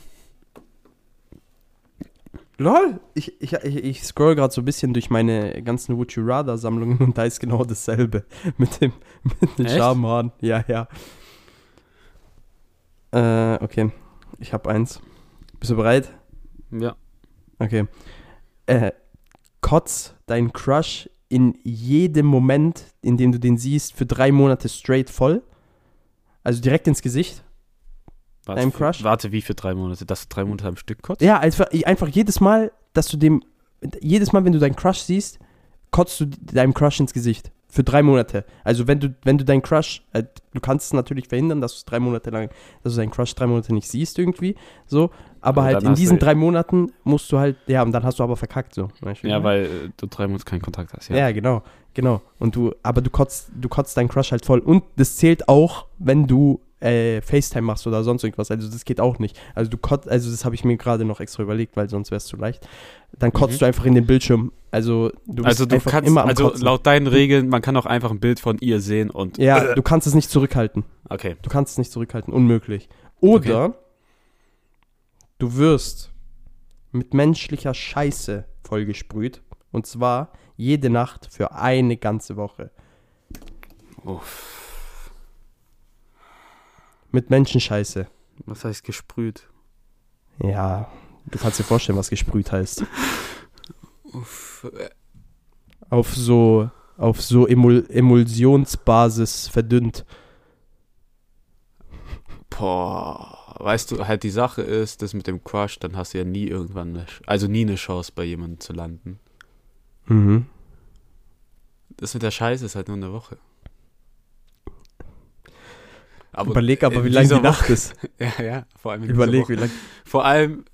Lol, ich, ich, ich, scroll gerade so ein bisschen durch meine ganzen Would You Rather Sammlungen und da ist genau dasselbe mit dem mit den Echt? Schamhaaren. Ja, ja. Äh, okay. Ich habe eins. Bist du bereit? Ja. Okay. Äh, kotz dein Crush in jedem Moment, in dem du den siehst, für drei Monate straight voll. Also direkt ins Gesicht. Warte, Deinem für- Crush? Warte, wie für drei Monate? Dass du drei Monate am Stück kotzt? Ja, einfach, einfach jedes Mal, dass du dem, jedes Mal, wenn du deinen Crush siehst, kotzt du deinem Crush ins Gesicht. Für drei Monate. Also wenn du, wenn du deinen Crush, äh, du kannst es natürlich verhindern, dass du drei Monate lang, dass du deinen Crush drei Monate nicht siehst irgendwie, so. Aber, halt in diesen drei Monaten musst du halt, ja, und dann hast du aber verkackt, so. Ja, weil äh, du drei Monate keinen Kontakt hast. ja. Ja. ja, genau, genau. Und du, aber du kotzt, du kotzt deinen Crush halt voll. Und das zählt auch, wenn du äh, FaceTime machst oder sonst irgendwas. Also das geht auch nicht. Also du kotzt, also das habe ich mir gerade noch extra überlegt, weil sonst wäre es zu leicht. Dann kotzt Mhm. du einfach in den Bildschirm. Also du Also du kannst, immer am also Kotzen. laut deinen Regeln, man kann auch einfach ein Bild von ihr sehen und. ja, du kannst es nicht zurückhalten. Okay. Du kannst es nicht zurückhalten. Unmöglich. Oder du wirst mit menschlicher Scheiße vollgesprüht. Und zwar jede Nacht für eine ganze Woche. Uff. Mit Menschenscheiße. Was heißt gesprüht? Ja, du kannst dir vorstellen, was gesprüht heißt. Uff. äh, Auf so, auf so Emul Emulsionsbasis verdünnt. Boah. Weißt du, halt die Sache ist, das mit dem Crush, dann hast du ja nie irgendwann, eine, also nie eine Chance bei jemandem zu landen. Mhm. Das mit der Scheiße ist halt nur eine Woche. Aber Überleg aber, wie lange die Nacht Woche- ist. Ja, ja, vor allem in Überleg, wie lange. Vor allem,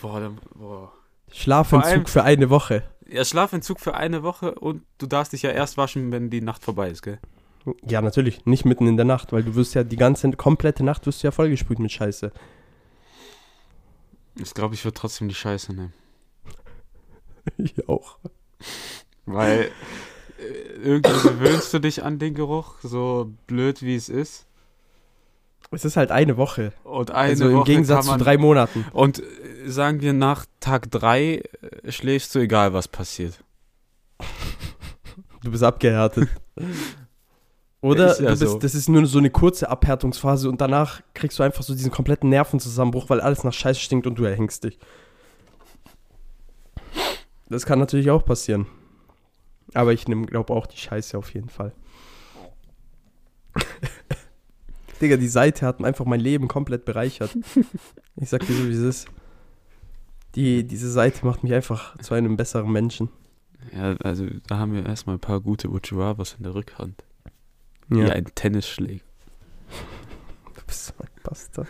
boah, dann, boah. Schlafentzug allem- für eine Woche. Ja, Schlafentzug für eine Woche und du darfst dich ja erst waschen, wenn die Nacht vorbei ist, gell? Ja, natürlich. Nicht mitten in der Nacht, weil du wirst ja die ganze komplette Nacht wirst du ja vollgesprüht mit Scheiße. Ich glaube, ich würde trotzdem die Scheiße nehmen. Ich auch. Weil äh, irgendwie gewöhnst du dich an den Geruch, so blöd wie es ist. Es ist halt eine Woche. Und eine also im Woche Gegensatz kann zu man, drei Monaten. Und äh, sagen wir, nach Tag drei äh, schläfst du, egal was passiert. Du bist abgehärtet. Oder ja bist, so. das ist nur so eine kurze Abhärtungsphase und danach kriegst du einfach so diesen kompletten Nervenzusammenbruch, weil alles nach Scheiße stinkt und du erhängst dich. Das kann natürlich auch passieren. Aber ich glaube auch die Scheiße auf jeden Fall. Digga, die Seite hat einfach mein Leben komplett bereichert. Ich sag dir so, wie es ist. Die, diese Seite macht mich einfach zu einem besseren Menschen. Ja, also da haben wir erstmal ein paar gute Uchiwabas in der Rückhand. Wie Ja. ein Tennisschläger. Du bist so ein Bastard.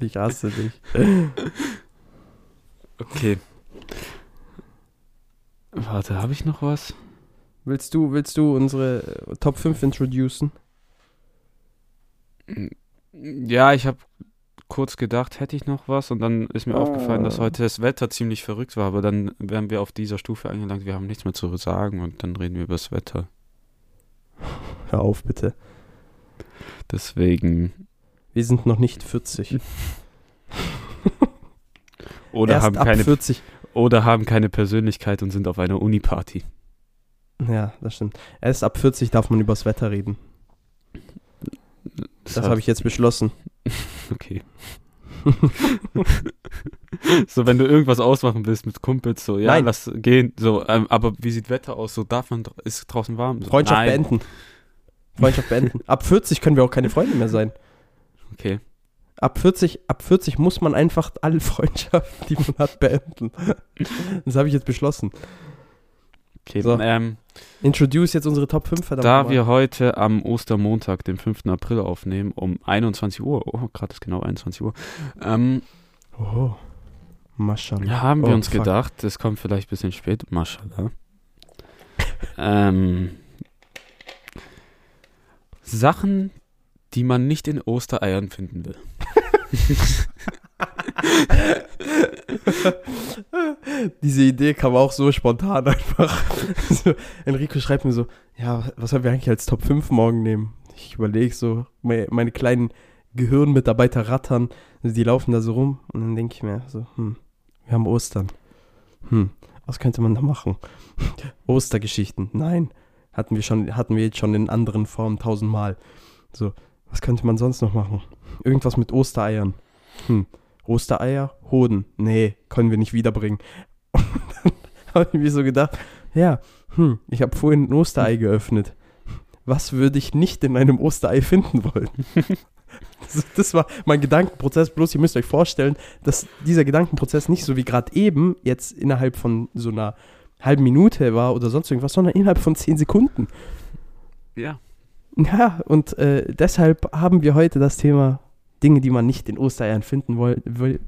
ich hasse dich. Okay. Warte, habe ich noch was? Willst du, willst du unsere äh, Top 5 introducen? Ja, ich habe kurz gedacht, hätte ich noch was und dann ist mir Ah. aufgefallen, dass heute das Wetter ziemlich verrückt war, aber dann wären wir auf dieser Stufe angelangt, wir haben nichts mehr zu sagen und dann reden wir über das Wetter. Hör auf, bitte. Deswegen. Wir sind noch nicht 40. Oder Erst haben, ab keine, 40. oder haben keine Persönlichkeit und sind auf einer Uni-Party. Ja, das stimmt. Erst ab 40 darf man übers Wetter reden. Das habe ich jetzt beschlossen. Okay. so, wenn du irgendwas ausmachen willst mit Kumpels, so, ja, Nein. lass gehen, so, ähm, aber wie sieht Wetter aus? So, darf man, ist draußen warm? So, Freundschaft nein. beenden. Freundschaft beenden. Ab 40 können wir auch keine Freunde mehr sein. Okay. Ab 40, ab 40 muss man einfach alle Freundschaften, die man hat, beenden. Das habe ich jetzt beschlossen. Okay, So. ähm, Introduce jetzt unsere Top 5, verdammt da nochmal. wir heute am Ostermontag, den 5. April aufnehmen, um 21 Uhr, oh, gerade ist genau 21 Uhr, ähm, Oh, Maschallah. Haben wir Oh, uns fuck. gedacht, das kommt vielleicht ein bisschen spät, Maschallah. ähm, Sachen, die man nicht in Ostereiern finden will. Diese Idee kam auch so spontan einfach. so, Enrico schreibt mir so, ja, was sollen wir eigentlich als Top 5 morgen nehmen? Ich überlege so, meine, kleinen Gehirnmitarbeiter rattern, die laufen da so rum und dann denke ich mir so, hm, wir haben Ostern. Hm, was könnte man da machen? Ostergeschichten. Nein, hatten wir schon, hatten wir jetzt schon in anderen Formen tausendmal. So, was könnte man sonst noch machen? Irgendwas mit Ostereiern. Hm, Ostereier, Hoden. Nee, können wir nicht wiederbringen. Und dann habe ich mir so gedacht, ja, hm, ich habe vorhin ein Osterei geöffnet. Was würde ich nicht in einem Osterei finden wollen? das, das war mein Gedankenprozess. Bloß ihr müsst euch vorstellen, dass dieser Gedankenprozess nicht so wie gerade eben jetzt innerhalb von so einer halben Minute war oder sonst irgendwas, sondern innerhalb von zehn Sekunden. Ja. Ja, und äh, deshalb haben wir heute das Thema Dinge, die man nicht in Ostereiern finden woll will.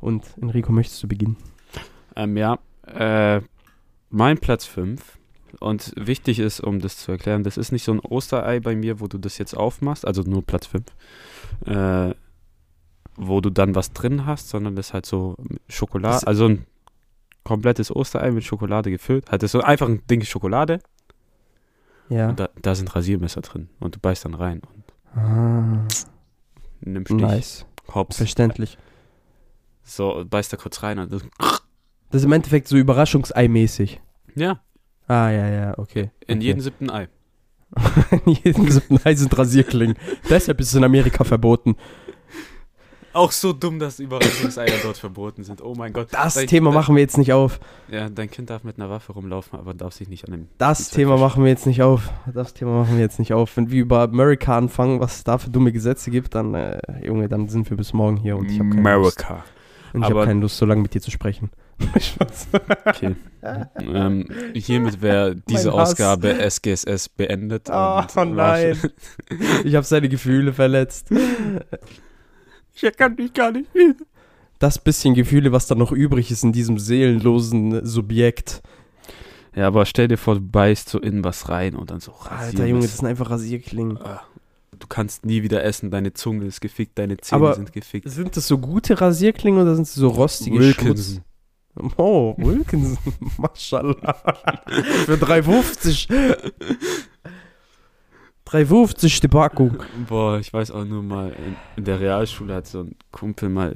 Und Enrico, möchtest du beginnen? Ähm, ja, äh, mein Platz 5. Und wichtig ist, um das zu erklären, das ist nicht so ein Osterei bei mir, wo du das jetzt aufmachst, also nur Platz 5, äh, wo du dann was drin hast, sondern das ist halt so Schokolade, also ein komplettes Osterei mit Schokolade gefüllt. Halt das ist so einfach ein Ding Schokolade Ja. und da, da sind Rasiermesser drin und du beißt dann rein und Ah, nimmst Stich, nice. hops, Verständlich. so beißt da kurz rein und das, Das ist im Endeffekt so Überraschungsei-mäßig. ja, Ah, ja, ja, okay. in okay. jedem siebten Ei. in jedem siebten Ei sind Rasierklingen. Deshalb ist es in Amerika verboten. Auch so dumm, dass Überraschungseier dort verboten sind. Oh mein Gott. Das Dein- Thema machen wir jetzt nicht auf. Ja, dein Kind darf mit einer Waffe rumlaufen, aber darf sich nicht an dem. Das Thema machen wir jetzt nicht auf. Das Thema machen wir jetzt nicht auf. Wenn wir über Amerika anfangen, was es da für dumme Gesetze gibt, dann, äh, Junge, dann sind wir bis morgen hier und ich habe keine Lust. America. Und ich habe keine Lust, so lange mit dir zu sprechen. Okay. ähm, hiermit wäre diese. Ausgabe SGSS beendet. Oh, und nein. Ich habe seine Gefühle verletzt. Ich kann mich gar nicht. Das bisschen Gefühle, was da noch übrig ist in diesem seelenlosen Subjekt. Ja, aber stell dir vor, du beißt so in was rein und dann so Alter Junge, das sind einfach Rasierklingen. Ah, Du kannst nie wieder essen, deine Zunge ist gefickt, deine Zähne Aber- sind gefickt. Sind das so gute Rasierklingen oder sind es so rostige Wilkinson. Schmutz? Oh, Wilkinson. Maschallah. Für 3,50. 3,50 die Packung. Boah, ich weiß auch nur mal, in, in der Realschule hat so ein Kumpel mal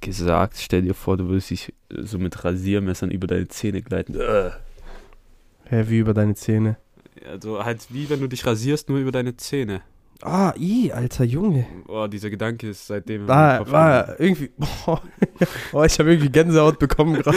gesagt, stell dir vor, du würdest dich so mit Rasiermessern über deine Zähne gleiten. Äh. Hä, wie über deine Zähne. Also halt wie wenn du dich rasierst, nur über deine Zähne. Ah, i, alter Junge. Boah, dieser Gedanke ist seitdem War, war irgendwie. Boah, boah ich habe irgendwie Gänsehaut bekommen gerade.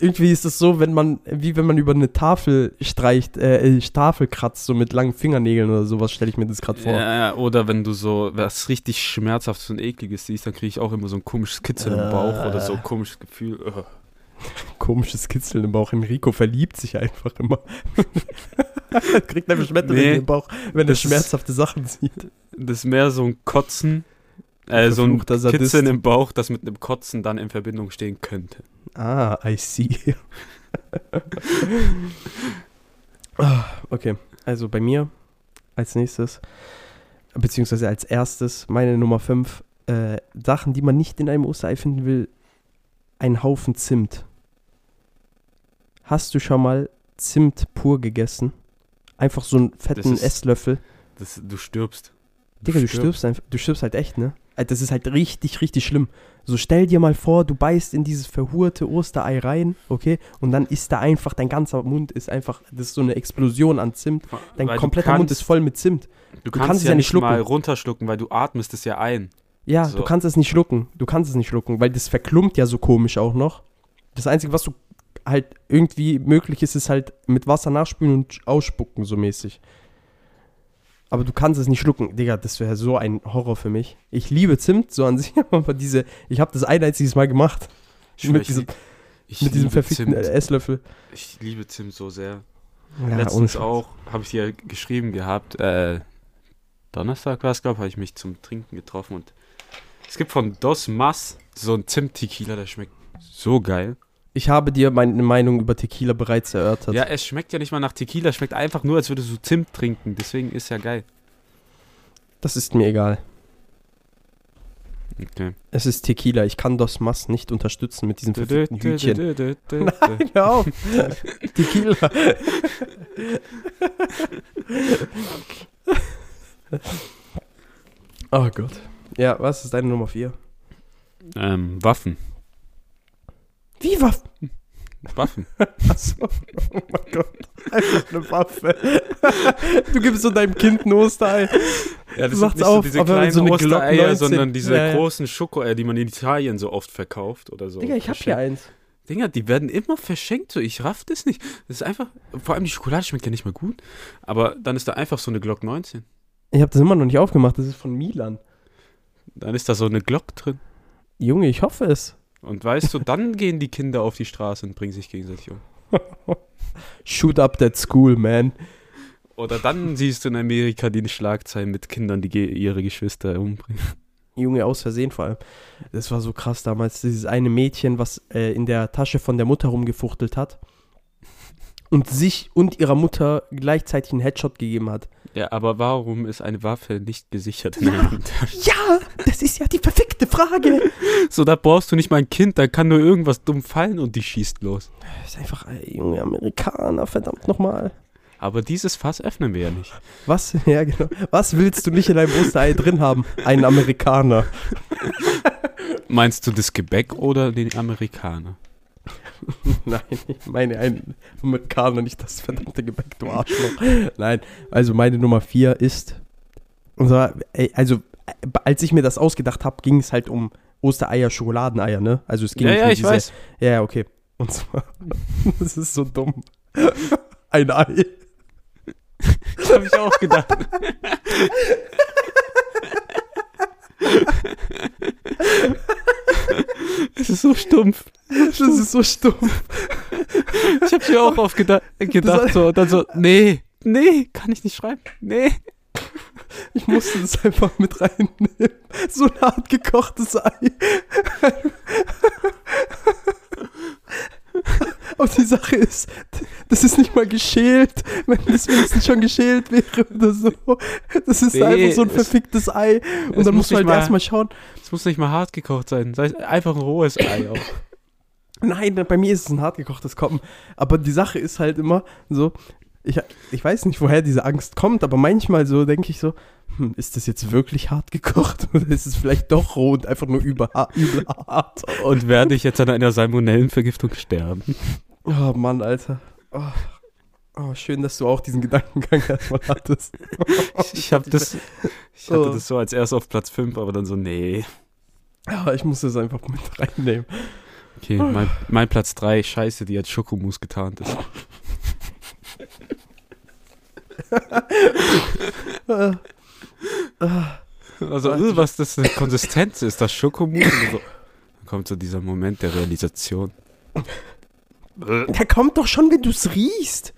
Irgendwie ist das so, wenn man, wie wenn man über eine Tafel streicht, äh, äh, Tafel kratzt, so mit langen Fingernägeln oder sowas, stelle ich mir das gerade vor. Ja, oder wenn du so was richtig schmerzhaftes und ekliges siehst, dann kriege ich auch immer so ein komisches Kitzeln im Bauch oder so ein komisches Gefühl. Äh. Komisches Kitzeln im Bauch. Enrico verliebt sich einfach immer. Kriegt einfach Schmetterlinge Nee, im Bauch, wenn er schmerzhafte Sachen sieht. Das ist mehr so ein Kotzen, äh, so ein. Kitzeln im Bauch, das mit einem Kotzen dann in Verbindung stehen könnte. Ah, I see. Okay, also bei mir als nächstes, beziehungsweise als erstes, meine Nummer 5, äh, Sachen, die man nicht in einem Osterei finden will, ein Haufen Zimt. Hast du schon mal Zimt pur gegessen? Einfach so einen fetten ist- Esslöffel. Das, du stirbst. Digga, du stirbst einfach, du stirbst halt echt, ne? Äh, Das ist halt richtig, richtig schlimm. So stell dir mal vor, du beißt in dieses verhurte Osterei rein, okay? Und dann ist da einfach, dein ganzer Mund ist einfach, das ist so eine Explosion an Zimt. Dein Weil du kompletter Mund kannst- ist voll mit Zimt. Du kannst kannst, es ja ja nicht nicht schlucken. mal runterschlucken, weil du atmest es ja ein. Ja, So. du kannst es nicht schlucken. Du kannst es nicht schlucken, weil das verklumpt ja so komisch auch noch. Das Einzige, was du halt irgendwie möglich ist, ist halt mit Wasser nachspülen und ausspucken, so mäßig. Aber du kannst es nicht schlucken. Digga, das wäre so ein Horror für mich. Ich liebe Zimt so an sich, aber diese, ich habe das ein einziges Mal gemacht. Ich mit diesem, ich mit diesem verfickten Zimt. Esslöffel. Ich liebe Zimt so sehr. Ja, Letztens auch, habe ich dir geschrieben gehabt, äh, Donnerstag war es, glaube ich, habe ich mich zum Trinken getroffen und es gibt von Dos Mas so ein Zimt-Tequila, der schmeckt so geil. Ich habe dir meine Meinung über Tequila bereits erörtert. Ja, es schmeckt ja nicht mal nach Tequila, es schmeckt einfach nur, als würdest du Zimt trinken, deswegen ist ja geil. Das ist mir egal. Okay. Es ist Tequila. Ich kann Dos Mas nicht unterstützen mit diesem verfickten Hütchen. Nein, Hör auf. Tequila. oh Gott. Ja, was ist deine Nummer 4? ähm, Waffen. Wie Waffe? Waffen. Achso. Oh mein Gott. Einfach eine Waffe. du gibst so deinem Kind ein Osterei. Ja, das sind nicht so diese kleinen so Glock 19. Ostereier, sondern diese Ja, ja. großen Schokoeier, die man in Italien so oft verkauft oder so. Digga, ich hab hier eins. Dinger, die werden immer verschenkt, so ich raff das nicht. Das ist einfach, vor allem die Schokolade schmeckt ja nicht mal gut, aber dann ist da einfach so eine Glock 19. Ich habe das immer noch nicht aufgemacht. Das ist von Milan. Dann ist da so eine Glock drin. Junge, ich hoffe es. Und weißt du, dann gehen die Kinder auf die Straße und bringen sich gegenseitig um. Shoot up that school, man. Oder dann siehst du in Amerika die Schlagzeilen mit Kindern, die ihre Geschwister umbringen. Junge, aus Versehen vor allem. Das war so krass damals. Dieses eine Mädchen, was äh, in der Tasche von der Mutter rumgefuchtelt hat und sich und ihrer Mutter gleichzeitig einen Headshot gegeben hat. Ja, aber warum ist eine Waffe nicht gesichert in Ja. Ja, das ist ja die perfekte Frage. So, da brauchst du nicht mal ein Kind, da kann nur irgendwas dumm fallen und die schießt los. Das ist einfach, äh, junge Amerikaner, verdammt nochmal. Aber dieses Fass öffnen wir ja nicht. Was, ja genau. Was willst du nicht in deinem Osterei drin haben? Einen Amerikaner. Meinst du das Gebäck oder den Amerikaner? Nein, ich meine einen Amerikaner, nicht das verdammte Gebäck, du Arschloch. Nein, also meine Nummer vier ist, ey, also als ich mir das ausgedacht habe, ging es halt um Ostereier, Schokoladeneier, ne? Also es ging Ja, ja, um ich weiß. Ja, ja, okay. Und zwar, das ist so dumm. Ein Ei. Das habe ich auch gedacht. Es ist so stumpf. Das ist so stumpf. Ich habe mir auch oft geda gedacht, so, und dann so, nee, nee, kann ich nicht schreiben. Nee. Ich musste das einfach mit reinnehmen. So ein hart gekochtes Ei. Und die Sache ist, das ist nicht mal geschält. Wenn das wenigstens schon geschält wäre oder so. Das ist Nee, einfach so ein es- verficktes Ei. Und dann muss musst du nicht halt mal- erstmal schauen. Es muss nicht mal hart gekocht sein. Sei einfach ein rohes Ei auch. Nein, bei mir ist es ein hart gekochtes Koppen. Aber die Sache ist halt immer so, ich, ich weiß nicht, woher diese Angst kommt, aber manchmal so denke ich so, hm, ist das jetzt wirklich hart gekocht oder ist es vielleicht doch roh und einfach nur über, übel hart? Und werde ich jetzt an einer Salmonellenvergiftung sterben? Oh Mann, Alter. Oh, oh, schön, dass du auch diesen Gedankengang erstmal hattest. Ich habe das, ich hatte Oh. das so als erst auf Platz 5, aber dann so, nee. Ja, ich muss das einfach mit reinnehmen. Okay, mein, mein Platz 3, scheiße, die als Schokomus getarnt ist. Also, was das eine Konsistenz ist, das Schokomus. Und so. Dann kommt so dieser Moment der Realisation. Der kommt doch schon, wenn du es riechst.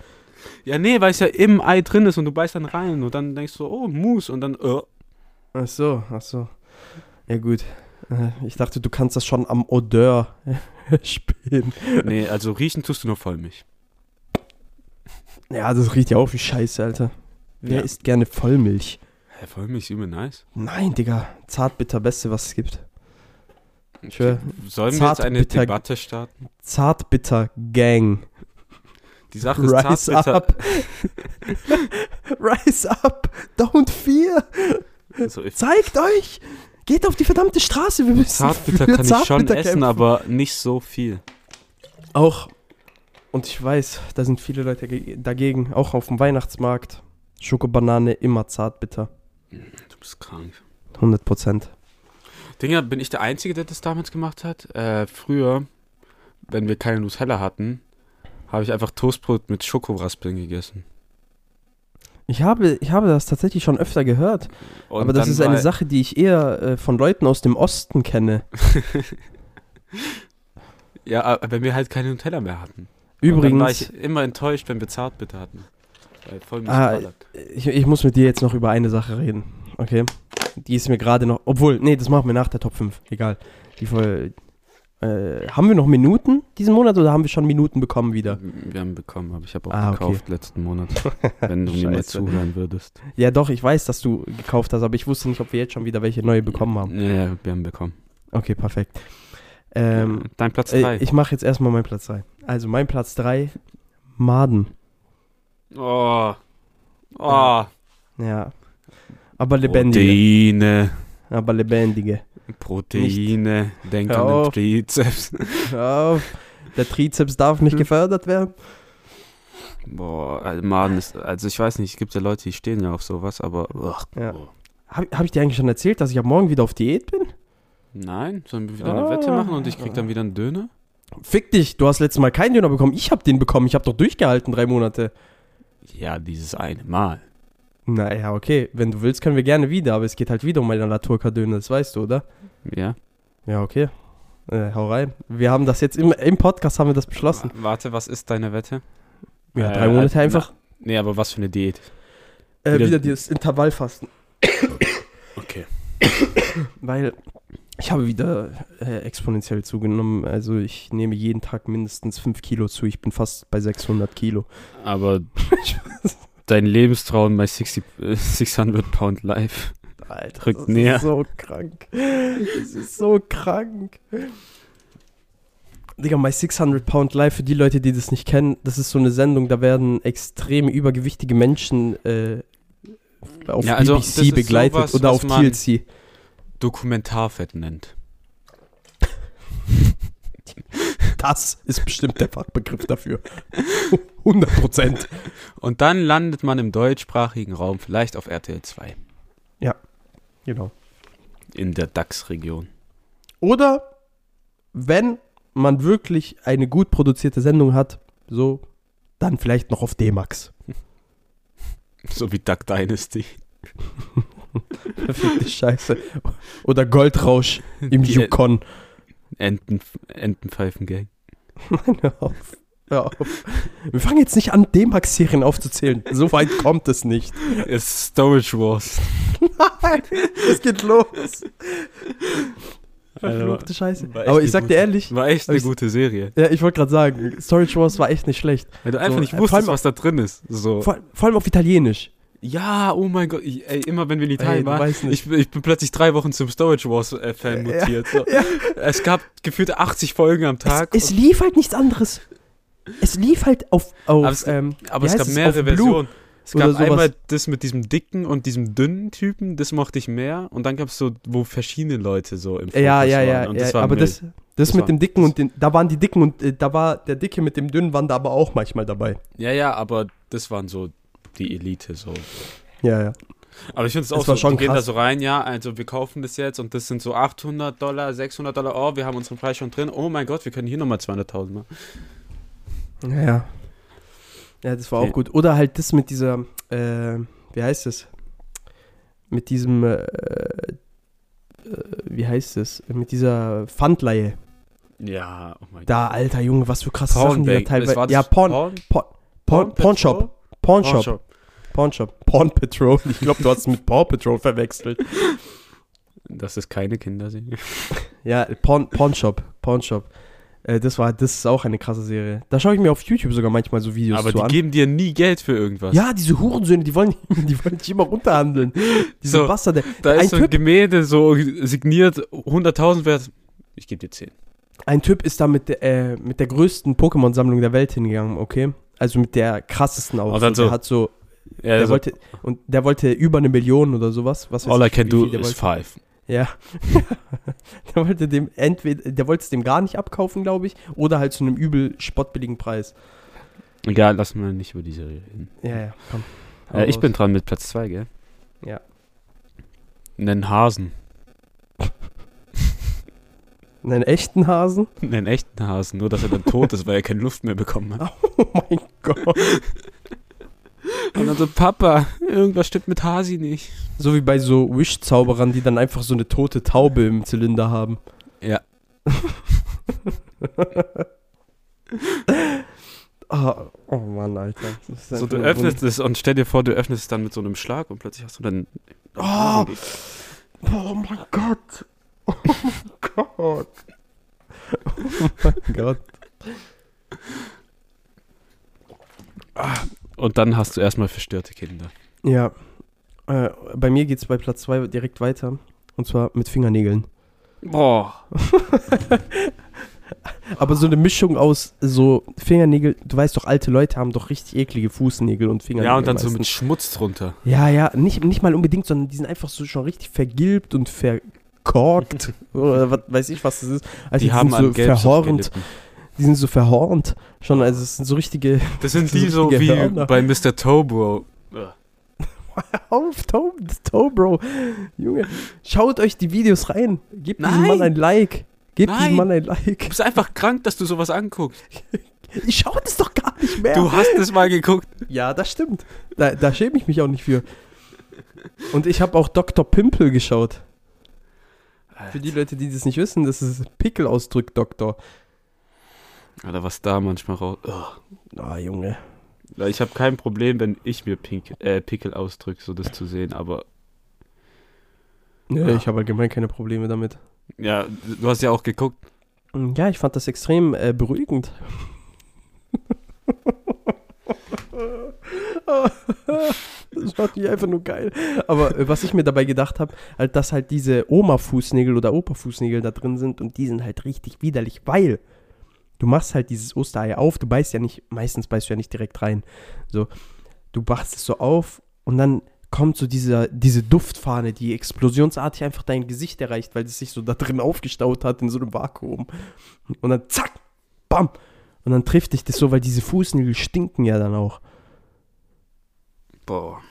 Ja, nee, weil es ja im Ei drin ist und du beißt dann rein und dann denkst du, oh, Mus und dann, äh. Ach so, ach so. Ja gut. Äh, Ich dachte, du kannst das schon am Odeur spielen. Nee, also riechen tust du nur Vollmilch. Ja, das riecht ja auch wie Scheiße, Alter. Wer Ja. isst gerne Vollmilch? Hä, Vollmilch ist übel nice. Nein, Digga. Zartbitter, beste, was es gibt. Schwör, Sollen wir jetzt eine Zartbitter- Debatte starten? Zartbitter Gang. Die Sache ist Rise Zartbitter. up. Rise up. Don't fear. Also, Zeigt euch. Geht auf die verdammte Straße, wir müssen Zartbitter kann ich schon Zartbitter essen, kämpfen. aber nicht so viel. Auch, und ich weiß, da sind viele Leute ge- dagegen, auch auf dem Weihnachtsmarkt. Schokobanane immer zartbitter. Du bist krank. 100 Prozent. Dinger, bin ich der Einzige, der das damals gemacht hat? Äh, früher, wenn wir keine Nutella hatten, habe ich einfach Toastbrot mit Schokoraspeln gegessen. Ich habe, ich habe das tatsächlich schon öfter gehört. Und aber das ist eine Sache, die ich eher äh, von Leuten aus dem Osten kenne. Ja, wenn wir halt keine Nutella mehr hatten. Und dann war Übrigens, ich immer enttäuscht, wenn wir Zartbitter hatten. Weil voll mich Ah, ich, ich muss mit dir jetzt noch über eine Sache reden. Okay? Die ist mir gerade noch. Obwohl, nee, das machen wir nach der Top 5. Egal. Die voll. Äh, haben wir noch Minuten diesen Monat oder haben wir schon Minuten bekommen wieder? Wir haben bekommen, aber ich habe auch Ah, okay. gekauft letzten Monat. wenn du mir mal zuhören würdest. Ja, doch, ich weiß, dass du gekauft hast, aber ich wusste nicht, ob wir jetzt schon wieder welche neue bekommen haben. Ja, ja, wir haben bekommen. Okay, perfekt. Ähm, Dein Platz äh, 3. ich mache jetzt erstmal meinen Platz 3. Also, mein Platz 3, Maden. oh. Oh. Ja. Aber lebendige. Proteine. Aber lebendige. Proteine. Denk Hör an auf. den Trizeps. Hör auf. Der Trizeps darf nicht gefördert werden. Boah, also Maden ist, also ich weiß nicht, es gibt ja Leute, die stehen ja auf sowas, aber Ja. Habe hab ich dir eigentlich schon erzählt, dass ich ab morgen wieder auf Diät bin? nein, sollen wir wieder eine Ah. Wette machen und ich krieg dann wieder einen Döner? Fick dich, du hast letztes Mal keinen Döner bekommen. Ich habe den bekommen. Ich habe doch durchgehalten, drei Monate. Ja, dieses eine Mal. Naja, okay. Wenn du willst, können wir gerne wieder. Aber es geht halt wieder um meine Naturka-Döner. Das weißt du, oder? Ja. Ja, okay. Äh, hau rein. Wir haben das jetzt im, im Podcast haben wir das beschlossen. Wa- Warte, was ist deine Wette? Ja, Äh, drei Monate einfach. Nee, aber was für eine Diät? Äh, wieder- wieder dieses Intervallfasten. Okay. Weil ich habe wieder äh, exponentiell zugenommen. Also ich nehme jeden Tag mindestens 5 Kilo zu. Ich bin fast bei 600 Kilo. Aber dein Lebenstraum bei 60, äh, 600 Pound Life. Alter, Rückt das näher. ist so krank. Das ist so krank. Digga, My 600 Pound Life, für die Leute, die das nicht kennen, das ist so eine Sendung, da werden extrem übergewichtige Menschen äh, auf Ja, also, das BBC begleitet sowas, oder auf TLC. Dokumentarfett nennt. Das ist bestimmt der Fachbegriff dafür. 100 Prozent. Und dann landet man im deutschsprachigen Raum, vielleicht auf RTL 2, Genau. in der DAX-Region. Oder wenn man wirklich eine gut produzierte Sendung hat, so, dann vielleicht noch auf D-Max. So wie Duck Dynasty. Verfickte Scheiße. Oder Goldrausch im Die Yukon. Enten, Entenpfeifen-Gang. Hör auf. Hör auf. Wir fangen jetzt nicht an, D-Max-Serien aufzuzählen. So weit kommt es nicht. Ist Storage Wars. Nein, es geht los. Verfluchte Scheiße. Aber ich sag dir ehrlich, War echt eine ich- gute Serie. ja, ich wollte gerade sagen, Storage Wars war echt nicht schlecht. Weil du einfach So, nicht äh, wusstest, allem- was da drin ist. So. Vor, vor allem auf Italienisch. Ja, oh mein Gott. Ich, ey, immer wenn wir in Ey, Italien du waren, ich, bin- ich bin plötzlich drei Wochen zum Storage Wars äh, Fan Ja, mutiert. So. ja. Es gab gefühlt 80 Folgen am Tag. Es, es lief halt nichts anderes. Es lief halt auf, auf Aber es- ähm, aber es gab mehrere Versionen. Es gab sowas. einmal das mit diesem dicken und diesem dünnen Typen, das mochte ich mehr. Und dann gab es so, wo verschiedene Leute so im Fokus Ja, ja, waren. ja, Und ja das war aber mild. das, das, Das mit dem Dicken und den, da waren die Dicken und äh, da war der Dicke mit dem Dünnen waren da aber auch manchmal dabei. Ja, ja, aber das waren so die Elite so. Ja, ja. Aber ich finde es auch war so, schon die gehen da krass. so rein, ja, also wir kaufen das jetzt und das sind so 800 Dollar, 600 Dollar, oh, wir haben unseren Preis schon drin, oh mein Gott, wir können hier nochmal 200.000 machen. Ja, ja. Ja, das war Okay. auch gut. Oder halt das mit dieser, äh, wie heißt es? Mit diesem, äh, äh, wie heißt es? Mit dieser Pfandleihe. Ja, oh mein Gott. Da, alter Junge, was für krasse Sachen die da teilweise. ja, Porn, Porn, Porn, Porn, Pornshop. Pornshop. Pornshop. Porn Patrol. Ich glaube, du hast es mit Paw Patrol verwechselt. Das ist keine Kinderserie. Ja, Porn, Pornshop. Pornshop. Äh, das war, das ist auch eine krasse Serie. Da schaue ich mir auf YouTube sogar manchmal so Videos Aber zu die an. geben dir nie Geld für irgendwas. Ja, diese Hurensöhne, die wollen, die wollen dich immer runterhandeln. Diese So, Bastarde. da ein ist so ein Typ- Gemälde so signiert 100.000 wert. Ich gebe dir 10. Ein Typ ist da mit, der- äh, mit der größten Pokémon-Sammlung der Welt hingegangen, okay? Also mit der krassesten auch. So. Der hat so, Ja, der also, wollte, und der wollte über eine Million oder sowas. Was all I ich, can wie do is wollte. five. Ja. der wollte dem entweder, der wollte es dem gar nicht abkaufen, glaube ich, oder halt zu einem übel spottbilligen Preis. Egal, lassen wir nicht über die Serie reden. Ja, ja, komm. Äh, ich bin dran mit Platz 2, gell? Ja. Nen Hasen. Einen echten Hasen? Nen echten Hasen. Nur, dass er dann tot ist, weil er keine Luft mehr bekommen hat. Oh mein Gott. Und dann so, Papa, irgendwas stimmt mit Hasi nicht. So wie bei so Wish-Zauberern, die dann einfach so eine tote Taube im Zylinder haben. Ja. Ah, oh Mann, Alter. Das ist So, du öffnest es und stell dir vor, du öffnest es dann mit so einem Schlag und plötzlich hast du dann. Oh, oh mein Gott. Oh mein Gott. Oh mein Gott. Und dann hast du erstmal verstörte Kinder. Ja. Äh, bei mir geht es bei Platz 2 direkt weiter. Und zwar mit Fingernägeln. Boah. Aber so eine Mischung aus so Fingernägel, du weißt doch, alte Leute haben doch richtig eklige Fußnägel und Fingernägel. Ja, und dann so mit meistens. Schmutz drunter. Ja, ja, nicht, nicht mal unbedingt, sondern die sind einfach so schon richtig vergilbt und verkorkt. oder was weiß ich, was das ist. Also die haben sind an so gelitten. Die sind so verhornt. Schon, also es sind so richtige. Das sind die so richtige wie Hörner. bei Mr. Tobro. Auf, Toe, das Toe, Bro. Junge, schaut euch die Videos rein. Gebt diesem Nein. Mann ein Like. Gebt Nein. diesem Mann ein Du Like. bist einfach krank, dass du sowas anguckst. Ich schaue das doch gar nicht mehr. Du hast es mal geguckt. Ja, das stimmt. Da, da schäme ich mich auch nicht für. Und ich habe auch Dr. Pimple geschaut. Für die Leute, die das nicht wissen, das ist Pickelausdruck, Oder was da manchmal raus. Ugh. Ah, Junge. Ja, Ich habe kein Problem, wenn ich mir Pink, äh, Pickel ausdrücke, so das zu sehen, aber Nee, ich habe allgemein keine Probleme damit. ja, du hast ja auch geguckt. Ja, ich fand das extrem äh, beruhigend. das fand ich einfach nur geil. Aber äh, was ich mir dabei gedacht habe, halt, dass halt diese Oma-Fußnägel oder Opa-Fußnägel da drin sind und die sind halt richtig widerlich, weil du machst halt dieses Osterei auf, du beißt ja nicht, meistens beißt du ja nicht direkt rein. So, du machst es so auf und dann kommt so dieser, diese Duftfahne, die explosionsartig einfach dein Gesicht erreicht, weil es sich so da drin aufgestaut hat in so einem Vakuum. Und dann zack, bam. Und dann trifft dich das so, weil diese Fußnägel stinken ja dann auch. Boah.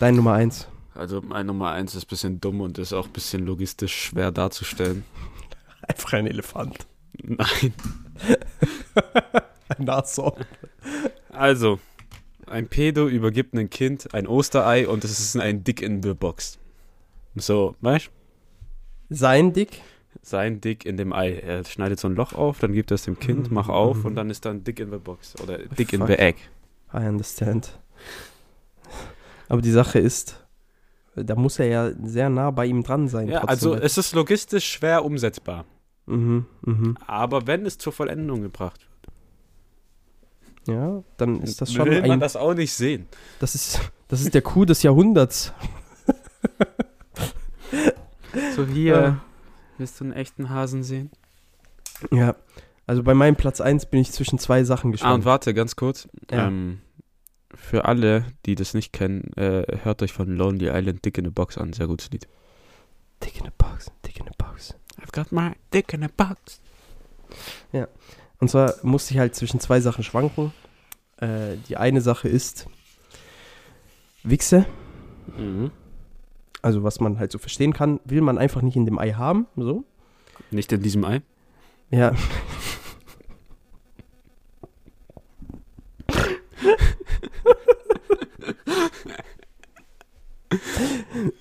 Dein Nummer eins. Also mein Nummer eins ist ein bisschen dumm und ist auch ein bisschen logistisch schwer darzustellen. Einfach ein Elefant. Nein. Ein Nashorn. Also, ein Pedo übergibt einem Kind ein Osterei und es ist ein Dick in the Box. So, weißt du? Sein Dick. Sein Dick in dem Ei. Er schneidet so ein Loch auf, dann gibt er es dem Kind, mach auf und dann ist da ein Dick in the Box. Oder Dick in Fuck. the Egg. I understand. Aber die Sache ist, da muss er ja sehr nah bei ihm dran sein. Ja, trotzdem, also es ist logistisch schwer umsetzbar. Mhm, mhm. Aber wenn es zur Vollendung gebracht wird, Ja, dann ist das schon will man ein. das auch nicht sehen. Das ist, das ist der Coup des Jahrhunderts. So hier, willst du einen echten Hasen sehen? Ja. Also bei meinem Platz 1 bin ich zwischen zwei Sachen Ah, und gespannt. warte, ganz kurz. Ja. Ähm, für alle, die das nicht kennen, äh, hört euch von Lonely Island Dick in a Box an. Sehr gutes Lied. Dick in a box, dick in a box. Got my dick in a box. Und zwar musste ich halt zwischen zwei Sachen schwanken. Äh, die eine Sache ist Wichse, Mhm. also was man halt so verstehen kann, will man einfach nicht in dem Ei haben, so. Nicht in diesem Ei. Ja.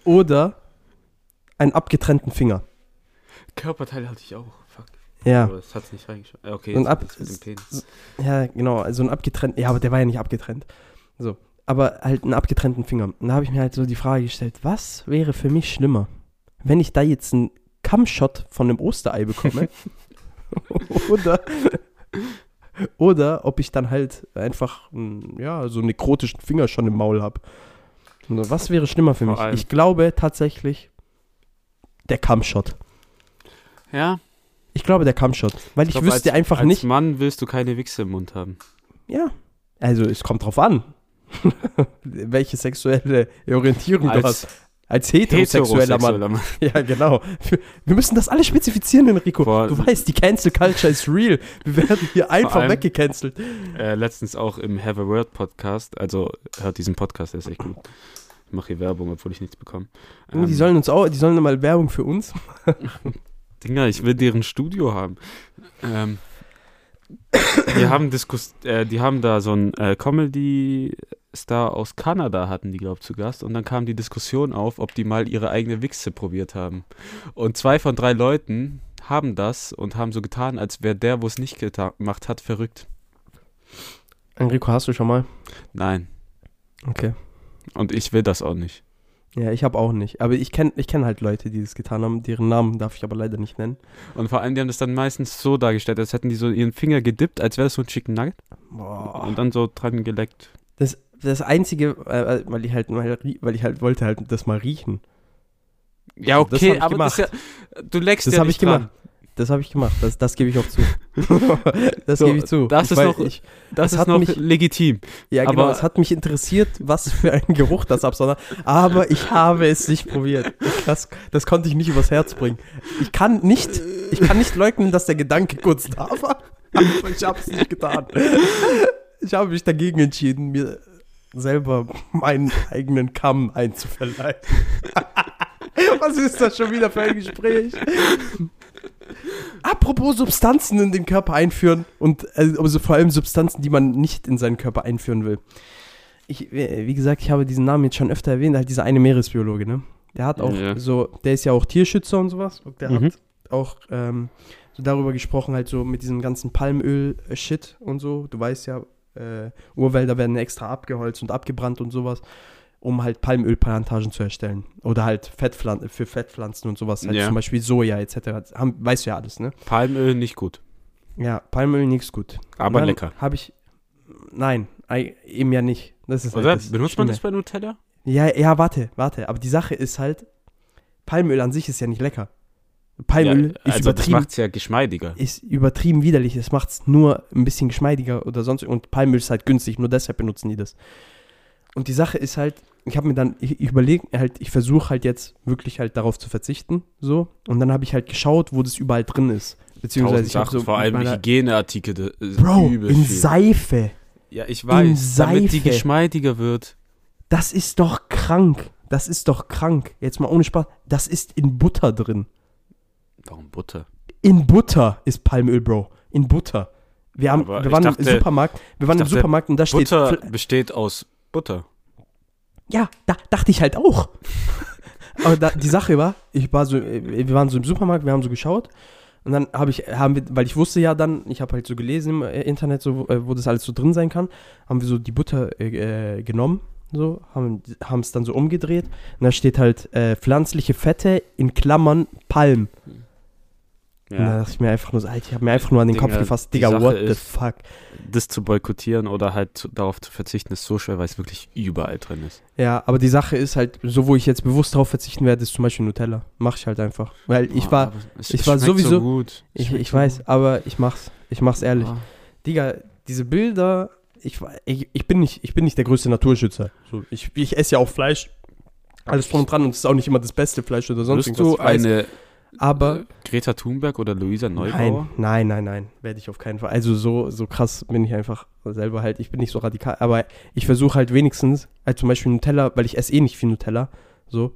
Oder einen abgetrennten Finger. Körperteil hatte ich auch. Fuck. Ja. Aber das hat's nicht reingeschaut. Ja, Okay, Und jetzt ab- das mit dem Penis. Ja, genau, also ein abgetrennt, ja, aber der war ja nicht abgetrennt. So, aber halt einen abgetrennten Finger. Und da habe ich mir halt so die Frage gestellt, was wäre für mich schlimmer, wenn ich da jetzt einen Kammshot von einem Osterei bekomme? oder, oder ob ich dann halt einfach, ja, so einen nekrotischen Finger schon im Maul habe. Was wäre schlimmer für mich? Ich glaube tatsächlich der Kammshot. Ja, Ich glaube der Kammshot, weil ich, glaub, wüsste als, einfach als nicht, Mann willst du keine Wichse im Mund haben. Ja. Also es kommt drauf an, welche sexuelle Orientierung du hast. Als, Als heterosexueller Mann. Ja, genau. Wir müssen das alle spezifizieren, Enrico. Boah. du weißt, die Cancel Culture ist real. Wir werden hier einfach allem- weggecancelt. Äh, letztens auch im Have a Word Podcast, also hört diesen Podcast, der ist echt gut. Ich mache hier Werbung, obwohl ich nichts bekomme. Oh, die sollen uns auch, die sollen mal Werbung für uns. Dinger, ich will deren Studio haben. Ähm, die haben Diskus äh, die haben da so einen äh, Comedy-Star aus Kanada hatten die, glaube ich, zu Gast. Und dann kam die Diskussion auf, ob die mal ihre eigene Wichse probiert haben. Und zwei von drei Leuten haben das und haben so getan, als wäre der, wo es nicht gemacht hat, verrückt. Enrico, hast du schon mal? Nein. Okay. Und ich will das auch nicht. Ja, ich habe auch nicht. Aber ich kenne ich kenn halt Leute, die das getan haben. Deren Namen darf ich aber leider nicht nennen. Und vor allem, die haben das dann meistens so dargestellt, als hätten die so ihren Finger gedippt, als wäre das so ein Chicken Nugget. Boah. Und dann so dran geleckt. Das, das Einzige, äh, weil ich halt weil ich halt wollte halt das mal riechen. Ja, Das okay, ich aber das ist ja, du leckst Das ja nicht ich dran. Das habe ich gemacht. Das, das gebe ich auch zu. das So, gebe ich zu. das ich ist weiß- noch- ich, Das Es ist hat noch mich- legitim. Ja, genau. Aber- Es hat mich interessiert, was für ein Geruch das absondert. Aber ich habe es nicht probiert. Das, das konnte ich nicht übers Herz bringen. Ich kann nicht, ich kann nicht leugnen, dass der Gedanke kurz da war. Aber ich habe es nicht getan. Ich habe mich dagegen entschieden, mir selber meinen eigenen Kamm einzuverleihen. Was ist das schon wieder für ein Gespräch? Apropos Substanzen in den Körper einführen und äh, also vor allem Substanzen, die man nicht in seinen Körper einführen will. Ich, äh, wie gesagt, ich habe diesen Namen jetzt schon öfter erwähnt, halt dieser eine Meeresbiologe, ne? Der hat auch Ja. so, der ist ja auch Tierschützer und sowas. Und der Mhm. hat auch ähm, so darüber gesprochen, halt so mit diesem ganzen Palmöl-Shit und so. Du weißt ja, äh, Urwälder werden extra abgeholzt und abgebrannt und sowas, um halt Palmölplantagen zu erstellen. Oder halt Fettpflan für Fettpflanzen und sowas, halt Ja. zum Beispiel Soja etc. Haben, weißt du ja alles, ne? Palmöl nicht gut, Ja, Palmöl nichts gut. aber lecker. Habe ich. Nein, ei- eben ja nicht. Das ist Oder? halt das Benutzt man Schlimme. das bei Nutella? Ja, ja, warte, warte. Aber die Sache ist halt, Palmöl an sich ist ja nicht lecker. Palmöl ja, ist, also das übertrieben, macht es ja geschmeidiger. ist übertrieben widerlich. Es macht es nur ein bisschen geschmeidiger oder sonst. Und Palmöl ist halt günstig, nur deshalb benutzen die das. Und die Sache ist halt, ich habe mir dann, ich, ich überlege halt, ich versuche halt jetzt wirklich halt darauf zu verzichten, so. Und dann habe ich halt geschaut, wo das überall drin ist. Beziehungsweise ich habe so vor allem Hygieneartikel. Bro, in viel. Seife. Ja, ich weiß, damit die Seife. geschmeidiger wird. Das ist doch krank. Das ist doch krank. Jetzt mal ohne Spaß. Das ist in Butter drin. Warum Butter? In Butter ist Palmöl, Bro. In Butter. Wir, haben, Aber wir waren im dachte- Supermarkt. Wir waren im dachte, Supermarkt und da steht. Butter besteht aus Butter. Ja, da dachte ich halt auch. Aber da, die Sache war, ich war so, äh, wir waren so im Supermarkt, wir haben so geschaut. Und dann habe ich, haben wir, weil ich wusste ja dann, ich habe halt so gelesen im äh, Internet, so, äh, wo das alles so drin sein kann, haben wir so die Butter äh, genommen, so, haben es dann so umgedreht. Und da steht halt äh, pflanzliche Fette in Klammern Palm. Und da dachte ich mir einfach nur so, Alter, ich habe mir einfach nur an den Kopf Digga, gefasst, die Digga, what the fuck. Das zu boykottieren oder halt zu, darauf zu verzichten, ist so schwer, weil es wirklich überall drin ist. Ja, aber die Sache ist halt, so wo ich jetzt bewusst darauf verzichten werde, ist zum Beispiel Nutella. Mach ich halt einfach. Weil ich Ah, war, ich war sowieso- So gut. ich, ich so weiß, aber ich mach's. Ich mach's ehrlich. Ah. Digga, diese Bilder, ich, ich, ich, bin nicht, ich bin nicht der größte Naturschützer. So, ich, ich esse ja auch Fleisch. Alles drum und dran und es ist auch nicht immer das beste Fleisch oder sonst Wirst irgendwas. du ich eine aber äh, Greta Thunberg oder Luisa Neubauer? nein, nein, nein, nein, werde ich auf keinen Fall. Also so, so krass bin ich einfach selber halt. Ich bin nicht so radikal, aber ich versuche halt wenigstens, halt zum Beispiel Nutella, weil ich esse eh nicht viel Nutella, so.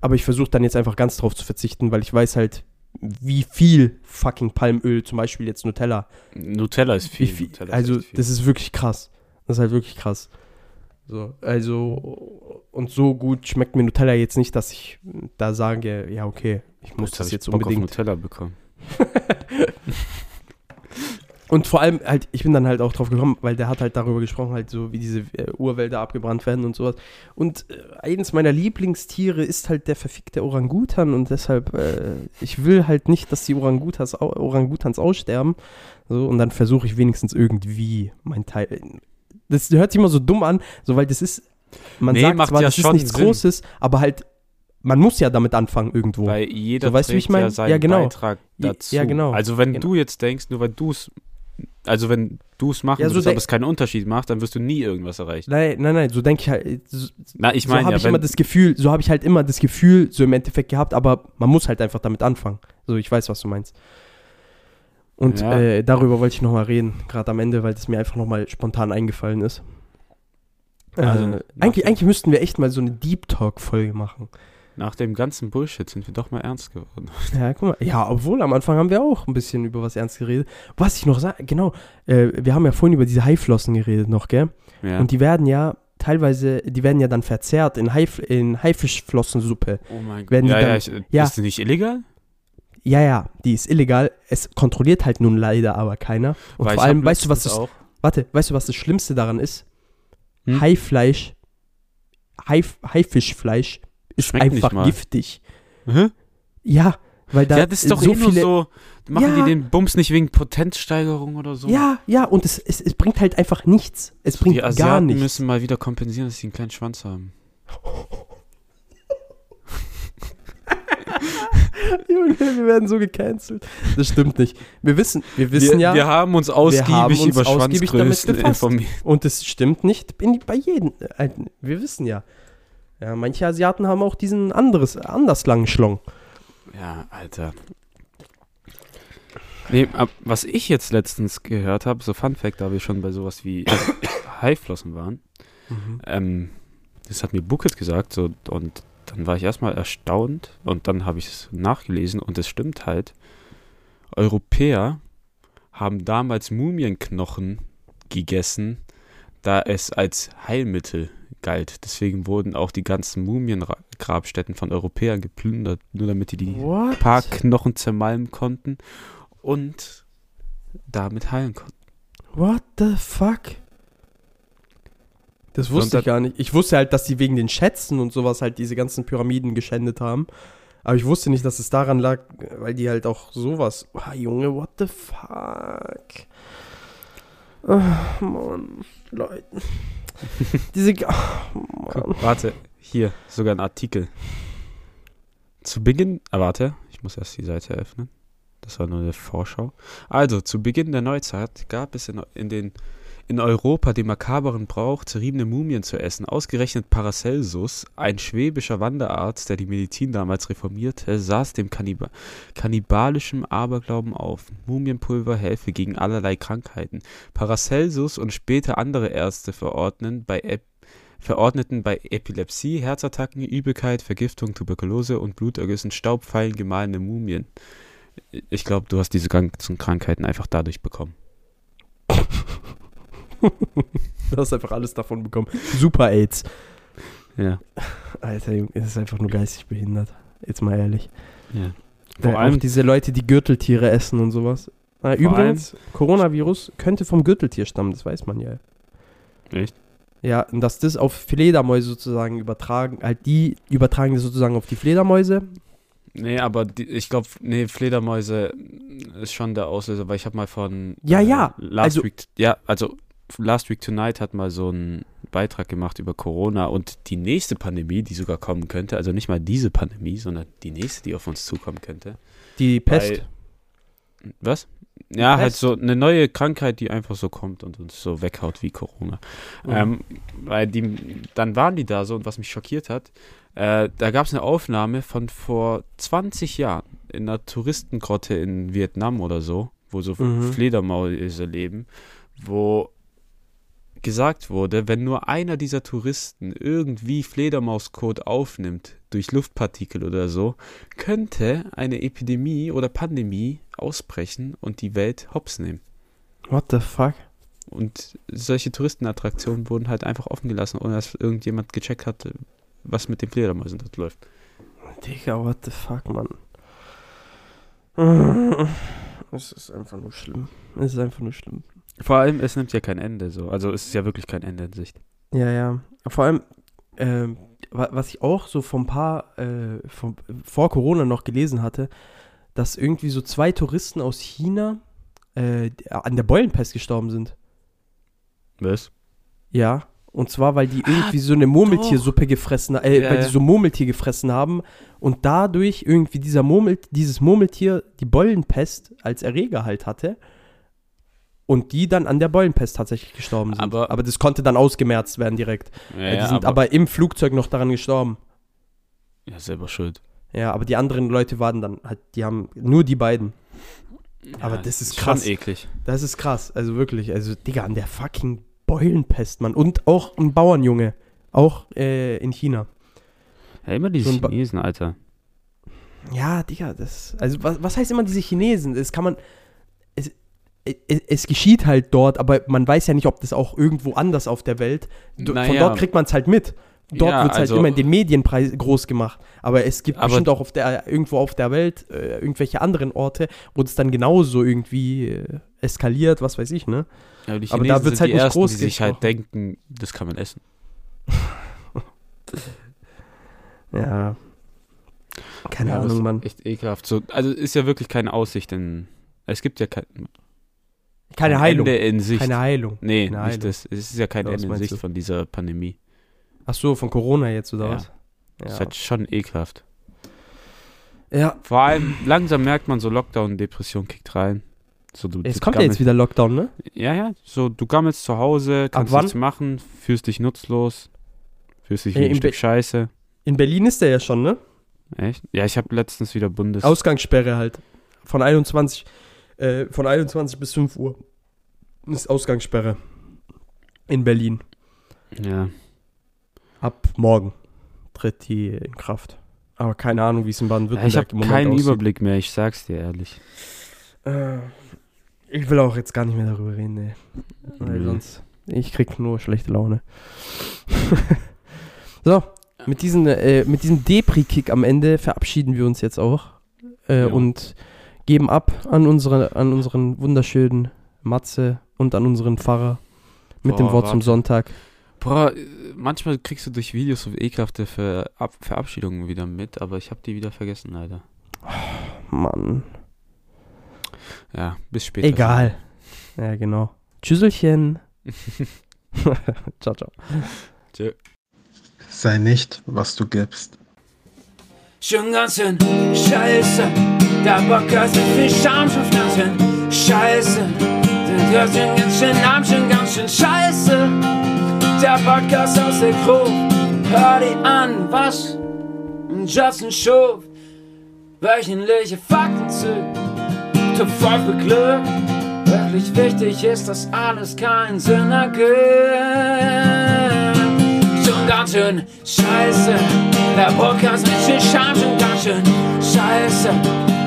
Aber ich versuche dann jetzt einfach ganz drauf zu verzichten, weil ich weiß halt, wie viel fucking Palmöl, zum Beispiel jetzt Nutella, Nutella ist viel. viel, Nutella ist also echt viel. das ist wirklich krass. Das ist halt wirklich krass. So, also, und so gut schmeckt mir Nutella jetzt nicht, dass ich da sage, ja, okay, ich muss hab das ich jetzt Bock unbedingt. Nutella bekommen. Und vor allem halt, ich bin dann halt auch drauf gekommen, weil der hat halt darüber gesprochen, halt so, wie diese äh, Urwälder abgebrannt werden und sowas. Und äh, eines meiner Lieblingstiere ist halt der verfickte Orangutan und deshalb, äh, ich will halt nicht, dass die Orangutans, Orangutans aussterben. So, und dann versuche ich wenigstens irgendwie mein Teil. Das hört sich immer so dumm an, so weil das ist, man Nee, sagt zwar, ja das ist nichts Sinn. Großes, aber halt, man muss ja damit anfangen irgendwo. Weil jeder So, weißt trägt ich mein? ja seinen Ja, genau. Beitrag dazu. ja, genau. Also wenn Genau. du jetzt denkst, nur weil du es Also wenn du es machen Ja, so würdest, aber es keinen Unterschied macht, dann wirst du nie irgendwas erreichen. Nein, nein, nein, so denke ich halt. So, Na, ich so meine habe ja, ich immer das Gefühl, so habe ich halt immer das Gefühl, so im Endeffekt gehabt, aber man muss halt einfach damit anfangen. So, ich weiß, was du meinst. Und Ja. äh, darüber wollte ich nochmal reden, gerade am Ende, weil das mir einfach nochmal spontan eingefallen ist. Also, äh, eigentlich, eigentlich müssten wir echt mal so eine Deep Talk-Folge machen. nach dem ganzen Bullshit sind wir doch mal ernst geworden. Ja, guck mal. Ja, obwohl am Anfang haben wir auch ein bisschen über was ernst geredet. Was ich noch sage, genau, äh, wir haben ja vorhin über diese Haiflossen geredet noch, gell? Ja. Und die werden ja teilweise, die werden ja dann verzehrt in, Haif in Haifischflossensuppe. oh mein Gott. Ja, dann- ja, ich, ja. Ist das nicht illegal? Ja, ja, die ist illegal. Es kontrolliert halt nun leider aber keiner. Und Weil vor allem, weißt du, was das, auch? warte, weißt du, was das Schlimmste daran ist? Hm? Haifleisch, Haif, Haifischfleisch ist Schmeckt einfach giftig. Hä? Ja, weil da ja, das ist doch so eh viele, so. Machen Ja. die den Bums nicht wegen Potenzsteigerung oder so? Ja, ja, und es, es, es bringt halt einfach nichts. Es bringt Die gar Asiaten nichts. müssen mal wieder kompensieren, dass sie einen kleinen Schwanz haben. Junge, wir werden so gecancelt. Das stimmt nicht. Wir wissen, wir wissen wir, ja, wir haben uns ausgiebig haben uns über ausgiebig Schwanzgrößen informiert. und es stimmt nicht bei jedem. Äh, wir wissen ja. Ja, manche Asiaten haben auch diesen anderes, anders langen Schlong. Ja, Alter. Nee, ab, was ich jetzt letztens gehört habe, so Fun Fact, da wir schon bei sowas wie Haiflossen waren, ähm, das hat mir Bucket gesagt, so, und dann war ich erstmal erstaunt und dann habe ich es nachgelesen und es stimmt halt. Europäer haben damals Mumienknochen gegessen, da es als Heilmittel galt. Deswegen wurden auch die ganzen Mumiengrabstätten von Europäern geplündert, nur damit die die What? paar Knochen zermalmen konnten und damit heilen konnten. What the fuck? Das wusste Und ich gar nicht. Ich wusste halt, dass die wegen den Schätzen und sowas halt diese ganzen Pyramiden geschändet haben. Aber ich wusste nicht, dass es daran lag, weil die halt auch sowas. Ah, Junge, what the fuck? Oh, Mann, Leute. Diese. Oh, Mann. Guck, warte, hier, sogar ein Artikel. Zu Beginn, ah, warte, ich muss erst die Seite öffnen. Das war nur eine Vorschau. Also, zu Beginn der Neuzeit gab es in, in, den, in Europa den makaberen Brauch, zerriebene Mumien zu essen. Ausgerechnet Paracelsus, ein schwäbischer Wanderarzt, der die Medizin damals reformierte, saß dem Kanniba kannibalischen Aberglauben auf. Mumienpulver helfe gegen allerlei Krankheiten. Paracelsus und später andere Ärzte verordnen bei Ep verordneten bei Epilepsie, Herzattacken, Übelkeit, Vergiftung, Tuberkulose und Blutergüssen Staubfallen gemahlene Mumien. Ich glaube, du hast diese ganzen Krankheiten einfach dadurch bekommen. Du hast einfach alles davon bekommen. Super AIDS. Ja. Alter, Junge, es ist einfach nur geistig behindert. Jetzt mal ehrlich. ja. Vor Vor allem diese Leute, die Gürteltiere essen und sowas. Ah, übrigens, Coronavirus könnte vom Gürteltier stammen, das weiß man ja. Echt? Ja, und dass das auf Fledermäuse sozusagen übertragen, halt die übertragen das sozusagen auf die Fledermäuse. Nee, aber die, ich glaube, nee, Fledermäuse ist schon der Auslöser, weil ich habe mal von Ja, ja, Last also- Week, ja, also Last Week Tonight hat mal so einen Beitrag gemacht über Corona und die nächste Pandemie, die sogar kommen könnte, also nicht mal diese Pandemie, sondern die nächste, die auf uns zukommen könnte. Die Pest. Weil- Was? Ja, halt Pest. so eine neue Krankheit, die einfach so kommt und uns so weghaut wie Corona. Mhm. Ähm, weil die, dann waren die da so und was mich schockiert hat, äh, da gab es eine Aufnahme von vor 20 Jahren in einer Touristengrotte in Vietnam oder so, wo so Mhm. Fledermäuse leben, wo gesagt wurde, wenn nur einer dieser Touristen irgendwie Fledermauskot aufnimmt durch Luftpartikel oder so, könnte eine Epidemie oder Pandemie ausbrechen und die Welt hops nehmen. What the fuck? Und solche Touristenattraktionen wurden halt einfach offen gelassen, ohne dass irgendjemand gecheckt hat, was mit den Fledermäusen dort läuft. Digga, what the fuck, Mann. Es ist einfach nur schlimm. Es ist einfach nur schlimm. Vor allem, es nimmt ja kein Ende so. Also es ist ja wirklich kein Ende in Sicht. Ja, ja. Vor allem, wa- was ich auch so vor ein paar, äh, vom, vor Corona noch gelesen hatte, dass irgendwie so zwei Touristen aus China äh, an der Beulenpest gestorben sind. Was? Ja. Und zwar, weil die irgendwie so eine Murmeltiersuppe gefressen haben, äh, Ja, weil die so Murmeltier gefressen haben und dadurch irgendwie dieser Murmel, dieses Murmeltier die Beulenpest als Erreger halt hatte. Und die dann an der Beulenpest tatsächlich gestorben sind. Aber- aber das konnte dann ausgemerzt werden direkt. Ja, die sind aber, im Flugzeug noch daran gestorben. ja, selber schuld. Ja, aber die anderen Leute waren dann halt, die haben nur die beiden. Aber Ja, das ist krass. Schon eklig. Das ist krass, also wirklich, also Digga, an der fucking Beulenpest, Mann. Und auch ein Bauernjunge, auch äh, in China. Ja, immer diese So Chinesen, Alter. Ja, Digga, das, also was, was heißt immer diese Chinesen? Das kann man, es, es geschieht halt dort, aber man weiß ja nicht, ob das auch irgendwo anders auf der Welt, do, von Naja. dort kriegt man es halt mit. Dort Ja, wird es halt also- immer in den Medien groß gemacht. Aber es gibt Aber- bestimmt auch auf der, irgendwo auf der Welt äh, irgendwelche anderen Orte, wo das dann genauso irgendwie äh, eskaliert, was weiß ich, ne? Ja, aber Aber da wird's sind halt nicht ersten, groß die sich halt gesprochen. denken, das kann man essen. Ja. Keine Ja, Ahnung, Mann. Echt ekelhaft. So, also ist ja wirklich keine Aussicht in. Es gibt ja kein, Keine kein Heilung. Ende in Sicht. Keine Heilung. nee, keine nicht Heilung. das. Es ist ja kein Ja, Ende in Sicht du? von dieser Pandemie. Ach so, von Corona jetzt oder Ja. was? Das ist halt schon ekelhaft. Ja, Vor allem langsam merkt man so Lockdown, Depression kickt rein. So, du, es kommt ja jetzt wieder Lockdown, ne? Ja, ja. So, du gammelst zu Hause, kannst nichts machen, fühlst dich nutzlos, fühlst dich wie ein Stück Be- Scheiße. In Berlin ist der ja schon, ne? Echt? Ja, ich habe letztens wieder Bundes. Ausgangssperre halt. Von 21, äh, von 21 bis 5 Uhr ist Ausgangssperre. In Berlin. ja. Ab morgen tritt die in Kraft. Aber keine Ahnung, wie es in ja Baden-Württemberg ich habe keinen aussieht. Überblick mehr, ich sag's dir ehrlich. Äh, ich will auch jetzt gar nicht mehr darüber reden, ey. Weil Nö. sonst, ich krieg nur schlechte Laune. so, mit, diesen, äh, mit diesem Depri-Kick am Ende verabschieden wir uns jetzt auch. Äh, Ja. Und geben ab an, unsere, an unseren wunderschönen Matze und an unseren Pfarrer mit dem Boah, Wort zum warte. Sonntag. Boah, äh, manchmal kriegst du durch Videos so ekelhafte Ver Ab Verabschiedungen wieder mit, aber ich habe die wieder vergessen, leider. Mann. Ja, bis später. Egal. Ja, genau. Tschüsselchen. ciao, ciao. Tschö. Sei nicht, was du gibst. Schon ganz schön scheiße. Der Podcast mit viel Scham schon ganz schön scheiße. Der hört schon ganz schön Namen schon ganz schön scheiße. Der Podcast aus der Gruppe. Hör dir an, was Justin Schuf. Wöchentliche Fakten zu. Top voll für Glück. Wirklich wichtig ist, dass alles keinen Sinn ergibt ganz schön scheiße. Der Podcast mit viel Scham schon ganz schön scheiße.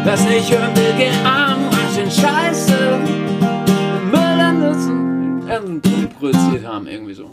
Was nicht hören will, geh arm, ganz schön scheiße. Müll an Nutzen, produziert haben, irgendwie so.